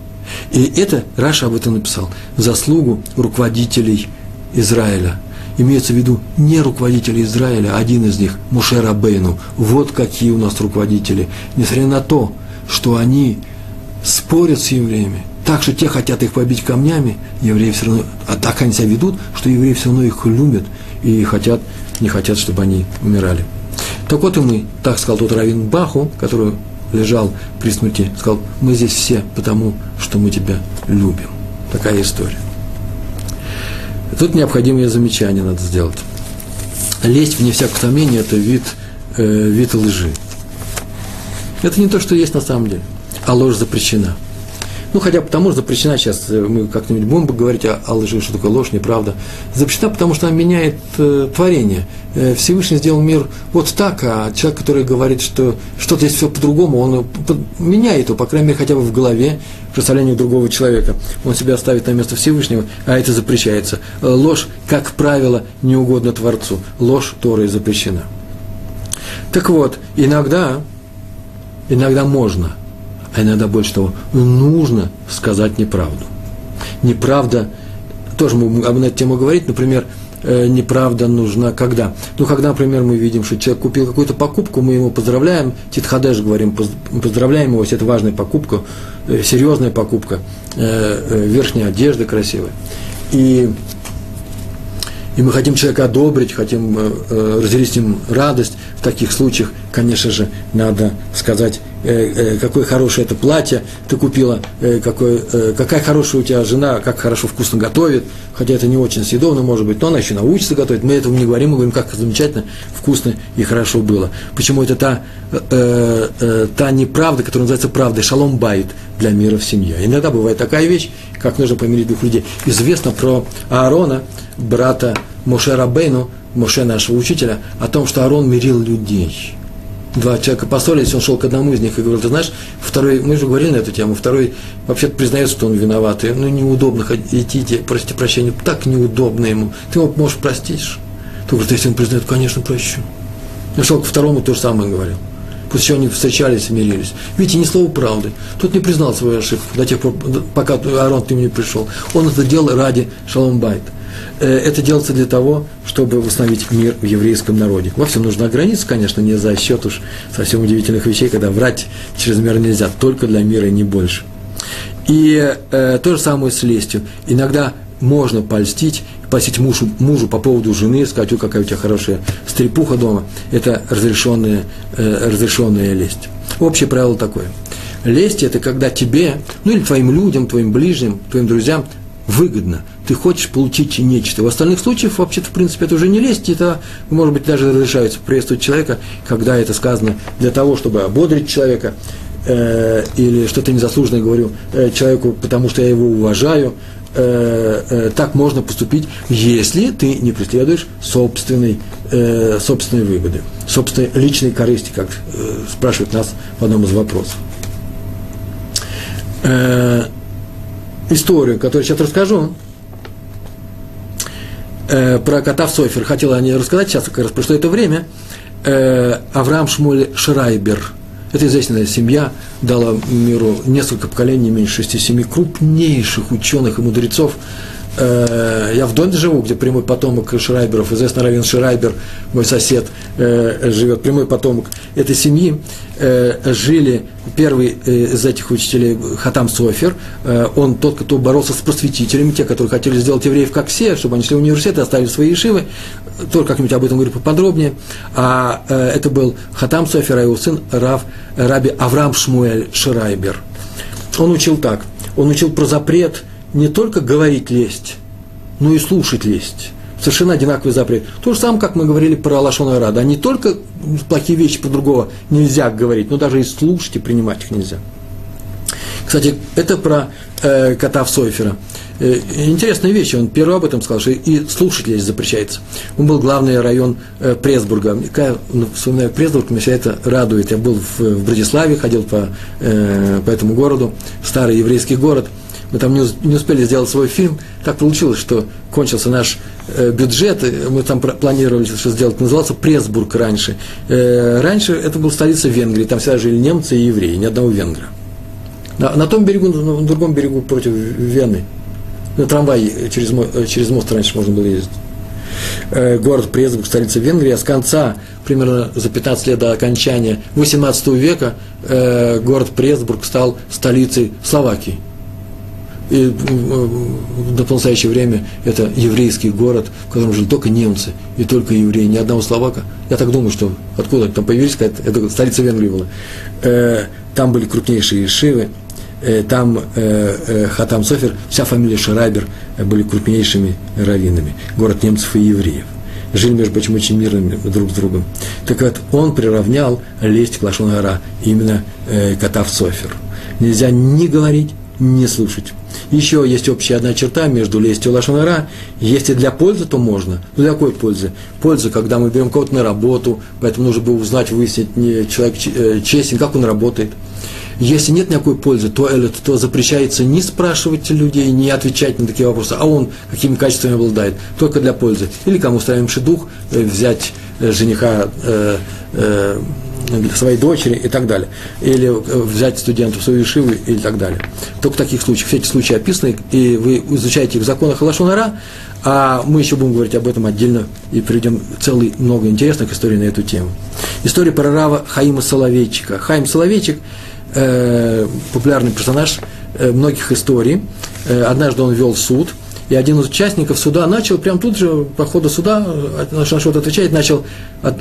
A: И это Раша об этом написал, заслугу руководителей Израиля. Имеется в виду не руководители Израиля, а один из них, Мушер Бейну. Вот какие у нас руководители. Несмотря на то, что они спорят с евреями, так что те хотят их побить камнями, евреи все равно, а так они себя ведут, что евреи все равно их любят и хотят, не хотят, чтобы они умирали. Так вот и мы, так сказал тот Равин Баху, который лежал при смерти, сказал, мы здесь все потому, что мы тебя любим. Такая история. Тут необходимое замечание надо сделать. Лесть, вне всякого сомнения, это вид, э, вид лжи. Это не то, что есть на самом деле, а ложь запрещена. Ну, хотя потому что запрещена сейчас, э, мы как-нибудь будем говорить о, о лжи, что такое ложь, неправда. Запрещена, потому что она меняет э, творение. Э, Всевышний сделал мир вот так, а человек, который говорит, что что-то здесь все по-другому, он под, меняет его, по крайней мере, хотя бы в голове, в представлении другого человека. Он себя ставит на место Всевышнего, а это запрещается. Э, ложь, как правило, не угодно Творцу. Ложь Торой запрещена. Так вот, иногда, иногда можно – а иногда больше того, нужно сказать неправду. Неправда, тоже мы об этой теме говорить, например, э, неправда нужна когда? Ну, когда, например, мы видим, что человек купил какую-то покупку, мы ему поздравляем, Титхадеш говорим, поздравляем его, если это важная покупка, э, серьезная покупка, э, верхняя одежда красивая. И, и мы хотим человека одобрить, хотим разделить с ним радость, в таких случаях, конечно же, надо сказать, э, какое хорошее это платье ты купила, какое, какая хорошая у тебя жена, как хорошо вкусно готовит, хотя это не очень съедобно, может быть, но она еще научится готовить. Мы этого не говорим, мы говорим, как замечательно, вкусно и хорошо было. Почему это та, э, э, та неправда, которая называется правдой, шалом байт для мира в семье. Иногда бывает такая вещь, как нужно помирить двух людей. Известно про Аарона, брата Моше Рабейну, Моше нашего учителя, о том, что Аарон мирил людей. Два человека поссорились, он шел к одному из них и говорил, ты знаешь, второй, мы же говорили на эту тему, второй вообще признается, что он виноват, и, ну, неудобно идти, просите прощения, так неудобно ему, ты его можешь простить. Ты говоришь, если он признает, конечно, прощу. Я шел к второму, то же самое говорил. Пусть еще они встречались и мирились. Видите, ни слова правды. Тот не признал свою ошибку до тех пор, пока Аарон к нему не пришел. Он это делал ради Шалом Байт. Э, это делается для того, чтобы восстановить мир в еврейском народе. Во всем нужна граница, конечно, не за счет уж совсем удивительных вещей, когда врать чрезмерно нельзя, только для мира и не больше. И э, то же самое с лестью. Иногда можно польстить, польстить мужу, мужу по поводу жены, сказать, ой, какая у тебя хорошая стрепуха дома. Это разрешенная, э, разрешенная лесть. Общее правило такое. Лесть – это когда тебе, ну или твоим людям, твоим ближним, твоим друзьям выгодно. Ты хочешь получить нечто. В остальных случаях, вообще-то, в принципе, это уже не лезть, это, может быть, даже разрешается приветствовать человека, когда это сказано для того, чтобы ободрить человека, э, или что-то незаслуженное говорю э, человеку, потому что я его уважаю, э, э, так можно поступить, если ты не преследуешь собственной, э, собственной выгоды, собственной личной корысти, как э, спрашивают нас в одном из вопросов. Историю, которую сейчас расскажу, э, про кота в Софер. Хотела о ней рассказать, сейчас как раз прошло это время. Э, Авраам Шмуль Шрайбер. Это известная семья, дала миру несколько поколений, меньше 6-7 крупнейших ученых и мудрецов – я в доме живу, где прямой потомок Шрайберов, известный Равин Шрайбер, мой сосед, э, живет, прямой потомок этой семьи, э, жили первый из этих учителей Хатам Софер, он тот, кто боролся с просветителями, те, которые хотели сделать евреев как все, чтобы они шли в университет и оставили свои ишивы, только как-нибудь об этом говорю поподробнее, а это был Хатам Софер, а его сын Рав, Раби Авраам Шмуэль Шрайбер. Он учил так, он учил про запрет – не только говорить лесть, но и слушать лесть. Совершенно одинаковый запрет. То же самое, как мы говорили про Лашона Рада. Не только плохие вещи про другого нельзя говорить, но даже и слушать и принимать их нельзя. Кстати, это про э, кота в Сойфера. Э, интересная вещь, он первый об этом сказал, что и слушать лесть запрещается. Он был главный район э, Пресбурга. Я ну, вспоминаю Пресбург, меня это радует. Я был в, в Братиславе, ходил по, э, по этому городу, старый еврейский город – мы там не, успели сделать свой фильм. Так получилось, что кончился наш э, бюджет, мы там планировали что сделать, назывался Пресбург раньше. Э, раньше это была столица Венгрии, там всегда жили немцы и евреи, ни одного венгра. На, на том берегу, на, на другом берегу против Вены, на трамвае через, э, через мост раньше можно было ездить. Город Пресбург, столица Венгрии, а с конца, примерно за 15 лет до окончания 18 века, город Пресбург стал столицей Словакии и до настоящее время это еврейский город, в котором жили только немцы и только евреи, ни одного словака. Я так думаю, что откуда там появились, это, столица Венгрии была. Э, там были крупнейшие шивы, э, там э, Хатам Софер, вся фамилия Шарайбер были крупнейшими раввинами, город немцев и евреев. Жили, между прочим, очень мирными друг с другом. Так вот, он приравнял лесть к Лашон именно э, Катав Софер. Нельзя ни говорить, ни слушать. Еще есть общая одна черта между лестью и лошонара. Если для пользы, то можно. Но для какой пользы? Польза, когда мы берем кого-то на работу, поэтому нужно было узнать, выяснить, не человек э, честен, как он работает. Если нет никакой пользы, то, то запрещается не спрашивать людей, не отвечать на такие вопросы, а он какими качествами обладает, только для пользы. Или кому ставим дух, э, взять э, жениха для своей дочери и так далее. Или э, взять студентов в свою шиву и так далее. Только в таких случаях. Все эти случаи описаны, и вы изучаете их в законах Алашунара, а мы еще будем говорить об этом отдельно и приведем целый много интересных историй на эту тему. История про Рава Хаима Соловейчика. Хаим Соловейчик э, популярный персонаж э, многих историй. Э, однажды он вел суд, И один из участников суда начал, прям тут же, по ходу суда, э, на что-то отвечает, начал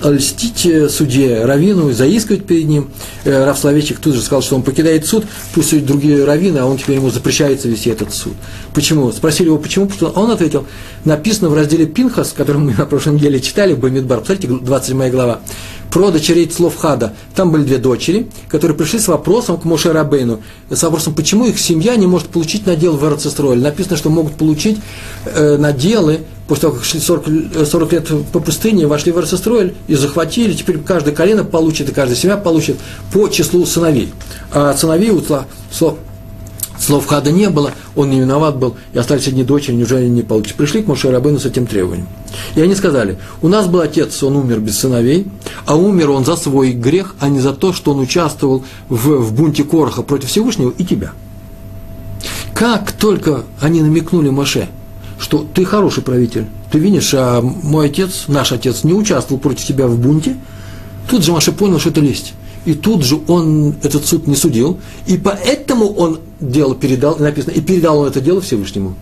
A: льстить э, судье Равину заискивать перед ним. Э, Рав Словечек тут же сказал, что он покидает суд, пусть другие Равины, а он теперь ему запрещается вести этот суд. Почему? Спросили его, почему? Потому что он ответил, написано в разделе Пинхас, который мы на прошлой неделе читали, Бамидбар, посмотрите, 27 глава, про дочерей Цловхада. Там были две дочери, которые пришли с вопросом к Моше Рабейну, с вопросом, почему их семья не может получить надел в Эрцестроль. Написано, что могут получить э, наделы после того, как шли 40, 40 лет по пустыне, вошли в Эрцестроль и захватили, теперь каждое колено получит, и каждая семья получит по числу сыновей. А сыновей у Слов слов Хада не было, он не виноват был, и остались одни дочери, неужели не получится. Пришли к Моше Рабыну с этим требованием. И они сказали, у нас был отец, он умер без сыновей, а умер он за свой грех, а не за то, что он участвовал в, в бунте Короха против Всевышнего и тебя. Как только они намекнули Моше, что ты хороший правитель, ты видишь, а мой отец, наш отец, не участвовал против тебя в бунте, тут же Моше понял, что это лесть и тут же он этот суд не судил, и поэтому он дело передал, написано, и передал он это дело Всевышнему.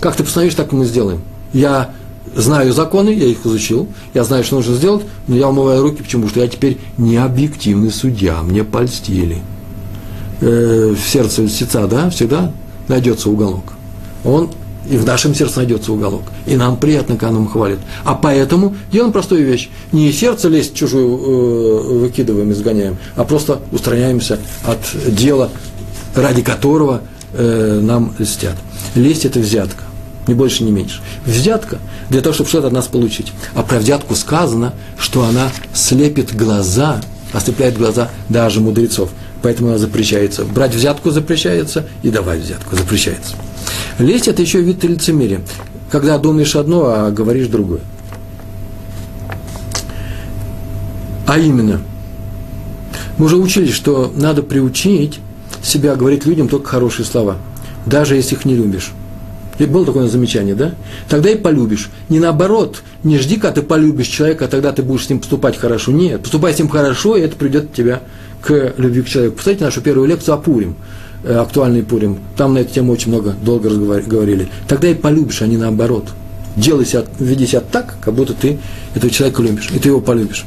A: Как ты постановишь, так мы сделаем. Я знаю законы, я их изучил, я знаю, что нужно сделать, но я умываю руки, почему? Что я теперь не объективный судья, мне польстили. Э, в сердце льстеца, да, всегда найдется уголок. Он и в нашем сердце найдется уголок. И нам приятно, когда нам хвалят. А поэтому делаем простую вещь. Не сердце лезть чужую э, выкидываем, изгоняем, а просто устраняемся от дела, ради которого э, нам льстят. Лесть – это взятка. Ни больше, ни меньше. Взятка для того, чтобы что-то от нас получить. А про взятку сказано, что она слепит глаза, ослепляет глаза даже мудрецов. Поэтому она запрещается. Брать взятку запрещается и давать взятку запрещается. Лесть – это еще вид лицемерия, когда думаешь одно, а говоришь другое. А именно, мы уже учились, что надо приучить себя говорить людям только хорошие слова, даже если их не любишь. И было такое замечание, да? Тогда и полюбишь. Не наоборот, не жди, когда ты полюбишь человека, а тогда ты будешь с ним поступать хорошо. Нет, поступай с ним хорошо, и это придет тебя к любви к человеку. Посмотрите нашу первую лекцию о Пурим. Э, актуальный Пурим, там на эту тему очень много, долго говорили, тогда и полюбишь, а не наоборот. Делай себя, веди себя так, как будто ты этого человека любишь, и ты его полюбишь.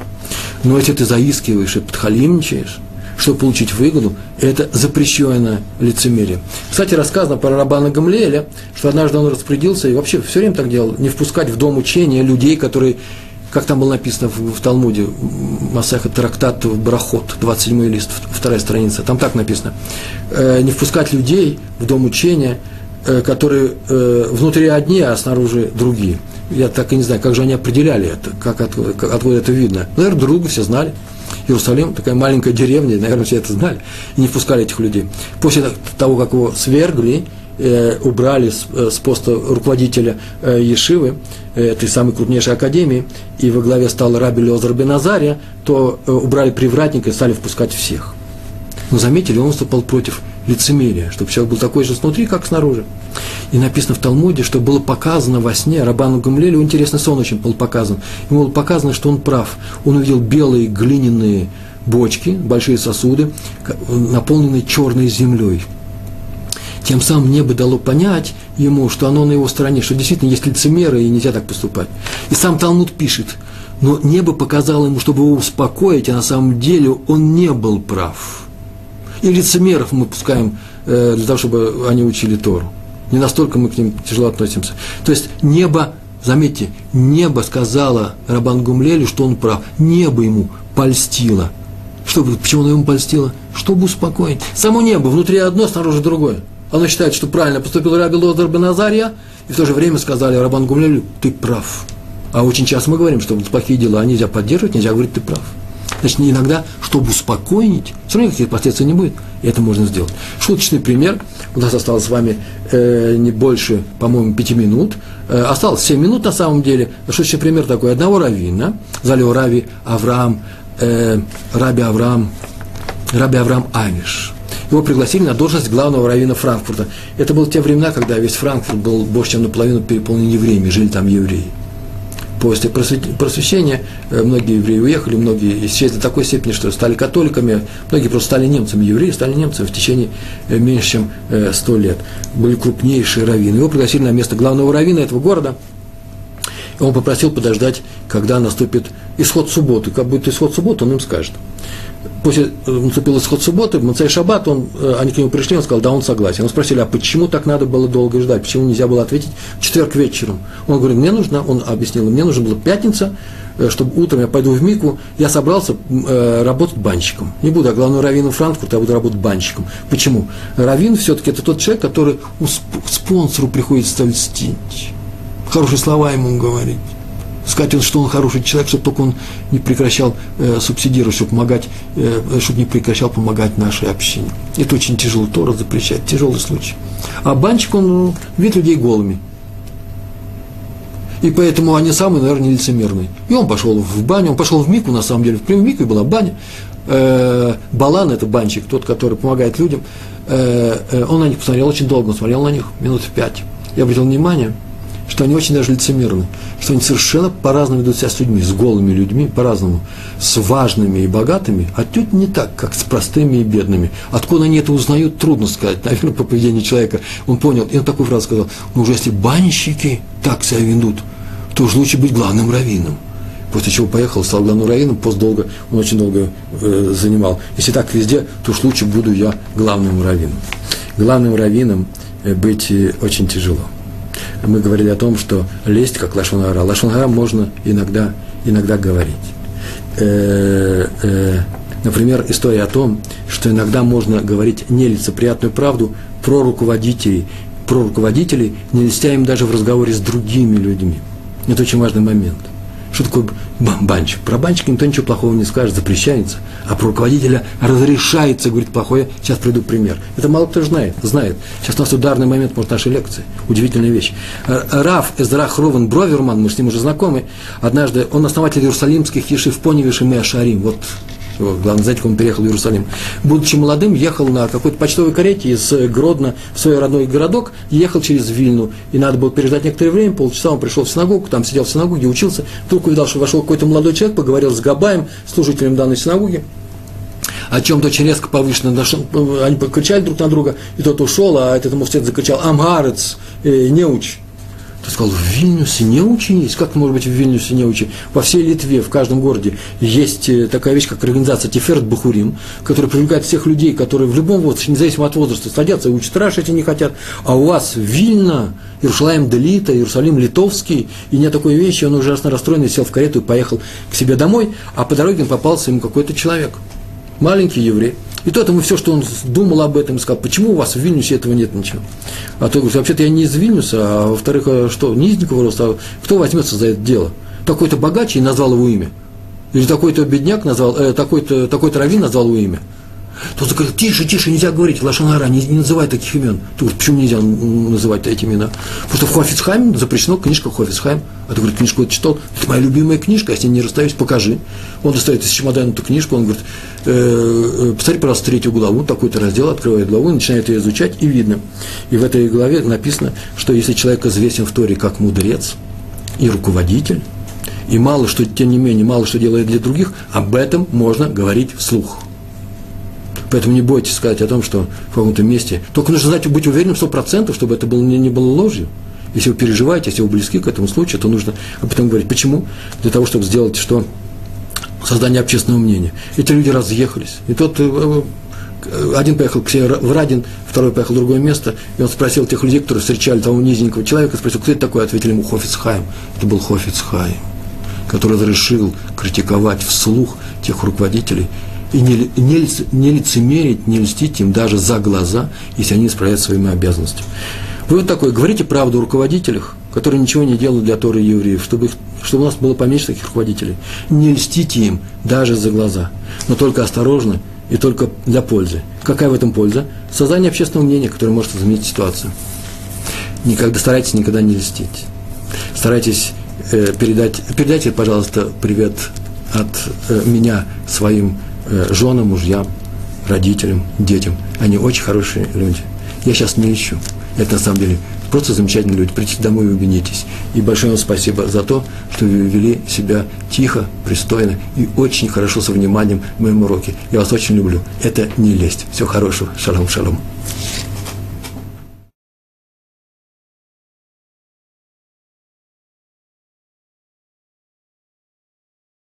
A: Но если ты заискиваешь и подхалимничаешь, чтобы получить выгоду, это запрещенное лицемерие. Кстати, рассказано про Рабана Гамлеля, что однажды он распорядился, и вообще все время так делал, не впускать в дом учения людей, которые как там было написано в, в Талмуде, Масаха Трактат Брахот, 27 лист, вторая страница, там так написано, э, не впускать людей в дом учения, э, которые э, внутри одни, а снаружи другие. Я так и не знаю, как же они определяли это, как откуда, как, откуда это видно. Наверное, друга все знали. Иерусалим, такая маленькая деревня, наверное, все это знали, и не впускали этих людей. После того, как его свергли, э, убрали с, э, с поста руководителя э, Ешивы, этой самой крупнейшей академии, и во главе стал Раби Лезар Беназария, то убрали привратника и стали впускать всех. Но заметили, он выступал против лицемерия, чтобы человек был такой же снутри, как снаружи. И написано в Талмуде, что было показано во сне Рабану Гамлелю, интересный сон очень был показан. Ему было показано, что он прав. Он увидел белые глиняные бочки, большие сосуды, наполненные черной землей – тем самым небо дало понять ему, что оно на его стороне, что действительно есть лицемеры и нельзя так поступать. И сам Талмуд пишет, но небо показало ему, чтобы его успокоить, а на самом деле он не был прав. И лицемеров мы пускаем э, для того, чтобы они учили Тору. Не настолько мы к ним тяжело относимся. То есть небо, заметьте, небо сказала Рабан Гумлелю, что он прав. Небо ему польстило. Чтобы, почему оно ему польстило? Чтобы успокоить. Само небо, внутри одно, снаружи другое. Оно считает, что правильно поступил Раби Лозар Беназария, и в то же время сказали Рабан Гумлелю, ты прав. А очень часто мы говорим, что плохие дела нельзя поддерживать, нельзя говорить, ты прав. Значит, иногда, чтобы успокоить, все равно никаких последствий не будет, и это можно сделать. Шуточный пример. У нас осталось с вами э, не больше, по-моему, пяти минут. Э, осталось семь минут на самом деле. Шуточный пример такой. Одного раввина, звали Рави Авраам, э, Раби Авраам, Раби Авраам Авиш его пригласили на должность главного раввина Франкфурта. Это было те времена, когда весь Франкфурт был больше, чем наполовину переполнен евреями, жили там евреи. После просвещения э, многие евреи уехали, многие исчезли до такой степени, что стали католиками, многие просто стали немцами. Евреи стали немцами в течение э, меньше, чем э, сто лет. Были крупнейшие раввины. Его пригласили на место главного раввина этого города. И он попросил подождать, когда наступит исход субботы. Как будет исход субботы, он им скажет после э, наступил исход субботы, в Мацей Шаббат, он, э, они к нему пришли, он сказал, да, он согласен. Он спросили, а почему так надо было долго ждать, почему нельзя было ответить в четверг вечером? Он говорит, мне нужно, он объяснил, мне нужна была пятница, э, чтобы утром я пойду в Мику, я собрался э, работать банщиком. Не буду, а главный раввин Франкфурта, я буду работать банщиком. Почему? Раввин все-таки это тот человек, который спонсору приходится льстить, хорошие слова ему говорить сказать, что он хороший человек, чтобы только он не прекращал э, субсидировать, чтобы, помогать, э, чтобы не прекращал помогать нашей общине. Это очень тяжело, Тора запрещает, тяжелый случай. А банчик, он ну, видит людей голыми. И поэтому они самые, наверное, лицемерные. И он пошел в баню, он пошел в Мику, на самом деле, в прямом Мику была баня. Э, Балан – это банчик, тот, который помогает людям. Э, э, он на них посмотрел очень долго, он смотрел на них минут пять. Я обратил внимание – что они очень даже лицемерны, что они совершенно по-разному ведут себя с людьми, с голыми людьми, по-разному, с важными и богатыми, а тут не так, как с простыми и бедными. Откуда они это узнают, трудно сказать. Наверное, по поведению человека он понял, и он такую фразу сказал, ну уже если банщики так себя ведут, то уж лучше быть главным раввином. После чего поехал, стал главным раввином, пост долго, он очень долго э, занимал. Если так везде, то уж лучше буду я главным раввином. Главным раввином э, быть э, очень тяжело мы говорили о том, что лесть как лашонара. Лашонара можно иногда, иногда говорить. Э, э, например, история о том, что иногда можно говорить нелицеприятную правду про руководителей, про руководителей, не льстя им даже в разговоре с другими людьми. Это очень важный момент – что такое банщик? Про банщика никто ничего плохого не скажет, запрещается. А про руководителя разрешается говорить плохое. Сейчас приду пример. Это мало кто знает. знает. Сейчас у нас ударный момент, может, нашей лекции. Удивительная вещь. Раф Эзрах Ровен Броверман, мы с ним уже знакомы, однажды, он основатель иерусалимских ешив Поневиш и Меашарим. Вот главное, знаете, он переехал в Иерусалим. Будучи молодым, ехал на какой-то почтовой карете из Гродно в свой родной городок, ехал через Вильну, и надо было переждать некоторое время, полчаса он пришел в синагогу, там сидел в синагоге, учился, вдруг увидел, что вошел какой-то молодой человек, поговорил с Габаем, служителем данной синагоги, о чем-то очень резко повышенно, они покричали друг на друга, и тот ушел, а этот муфтет закричал «Амгарец, э, неуч!» Ты сказал, в Вильнюсе не очень есть. Как может быть в Вильнюсе не очень? Во всей Литве, в каждом городе есть э, такая вещь, как организация Тиферт Бахурим, которая привлекает всех людей, которые в любом возрасте, независимо от возраста, садятся и учат Раш, эти не хотят. А у вас Вильна, Иерусалим Делита, Иерусалим Литовский, и не такой вещи, он ужасно расстроенный, сел в карету и поехал к себе домой, а по дороге попался ему какой-то человек, маленький еврей, и тот ему все, что он думал об этом, сказал, почему у вас в Вильнюсе этого нет ничего. А то вообще-то я не из Вильнюса, а во-вторых, а что, не из никого роста, а кто возьмется за это дело? Такой-то богаче и назвал его имя. Или такой-то бедняк назвал, э, такой-то, такой-то раввин назвал его имя. Тот говорит, тише, тише, нельзя говорить, Лашанара, не, не называй таких имен. Ты говоришь, почему нельзя называть эти имена? Потому что в Хофицхайме запрещено, книжка Хофицхайм. А ты говорит, книжку это читал, это моя любимая книжка, ней не расстаюсь, покажи. Он достает из чемодана эту книжку, он говорит, э, э, посмотри, пожалуйста, третью главу, такой-то раздел, открывает главу, начинает ее изучать, и видно. И в этой главе написано, что если человек известен в Торе как мудрец и руководитель, и мало что, тем не менее, мало что делает для других, об этом можно говорить вслух. Поэтому не бойтесь сказать о том, что в каком-то месте. Только нужно знать, быть уверенным сто процентов, чтобы это было, не, не было ложью. Если вы переживаете, если вы близки к этому случаю, то нужно об этом говорить. Почему? Для того, чтобы сделать что? Создание общественного мнения. Эти люди разъехались. И тот э, э, один поехал к себе в Радин, второй поехал в другое место, и он спросил тех людей, которые встречали того низенького человека, спросил, кто это такой, ответили ему Хофицхайм. Это был Хофицхайм, который разрешил критиковать вслух тех руководителей, и не, не, не лицемерить, не льстить им даже за глаза, если они справляются своими обязанностями. Вы вот такой, говорите правду о руководителях, которые ничего не делают для Торы и евреев, чтобы, их, чтобы у нас было поменьше таких руководителей. Не льстите им даже за глаза, но только осторожно и только для пользы. Какая в этом польза? Создание общественного мнения, которое может изменить ситуацию. Никогда, старайтесь никогда не льстить. Старайтесь э, передать, передайте, пожалуйста, привет от э, меня своим женам, мужьям, родителям, детям. Они очень хорошие люди. Я сейчас не ищу. Это на самом деле Просто замечательные люди. Придите домой и убедитесь. И большое вам спасибо за то, что вы вели себя тихо, пристойно и очень хорошо со вниманием в моем уроке. Я вас очень люблю. Это не лесть. Всего хорошего. Шалом, шалом.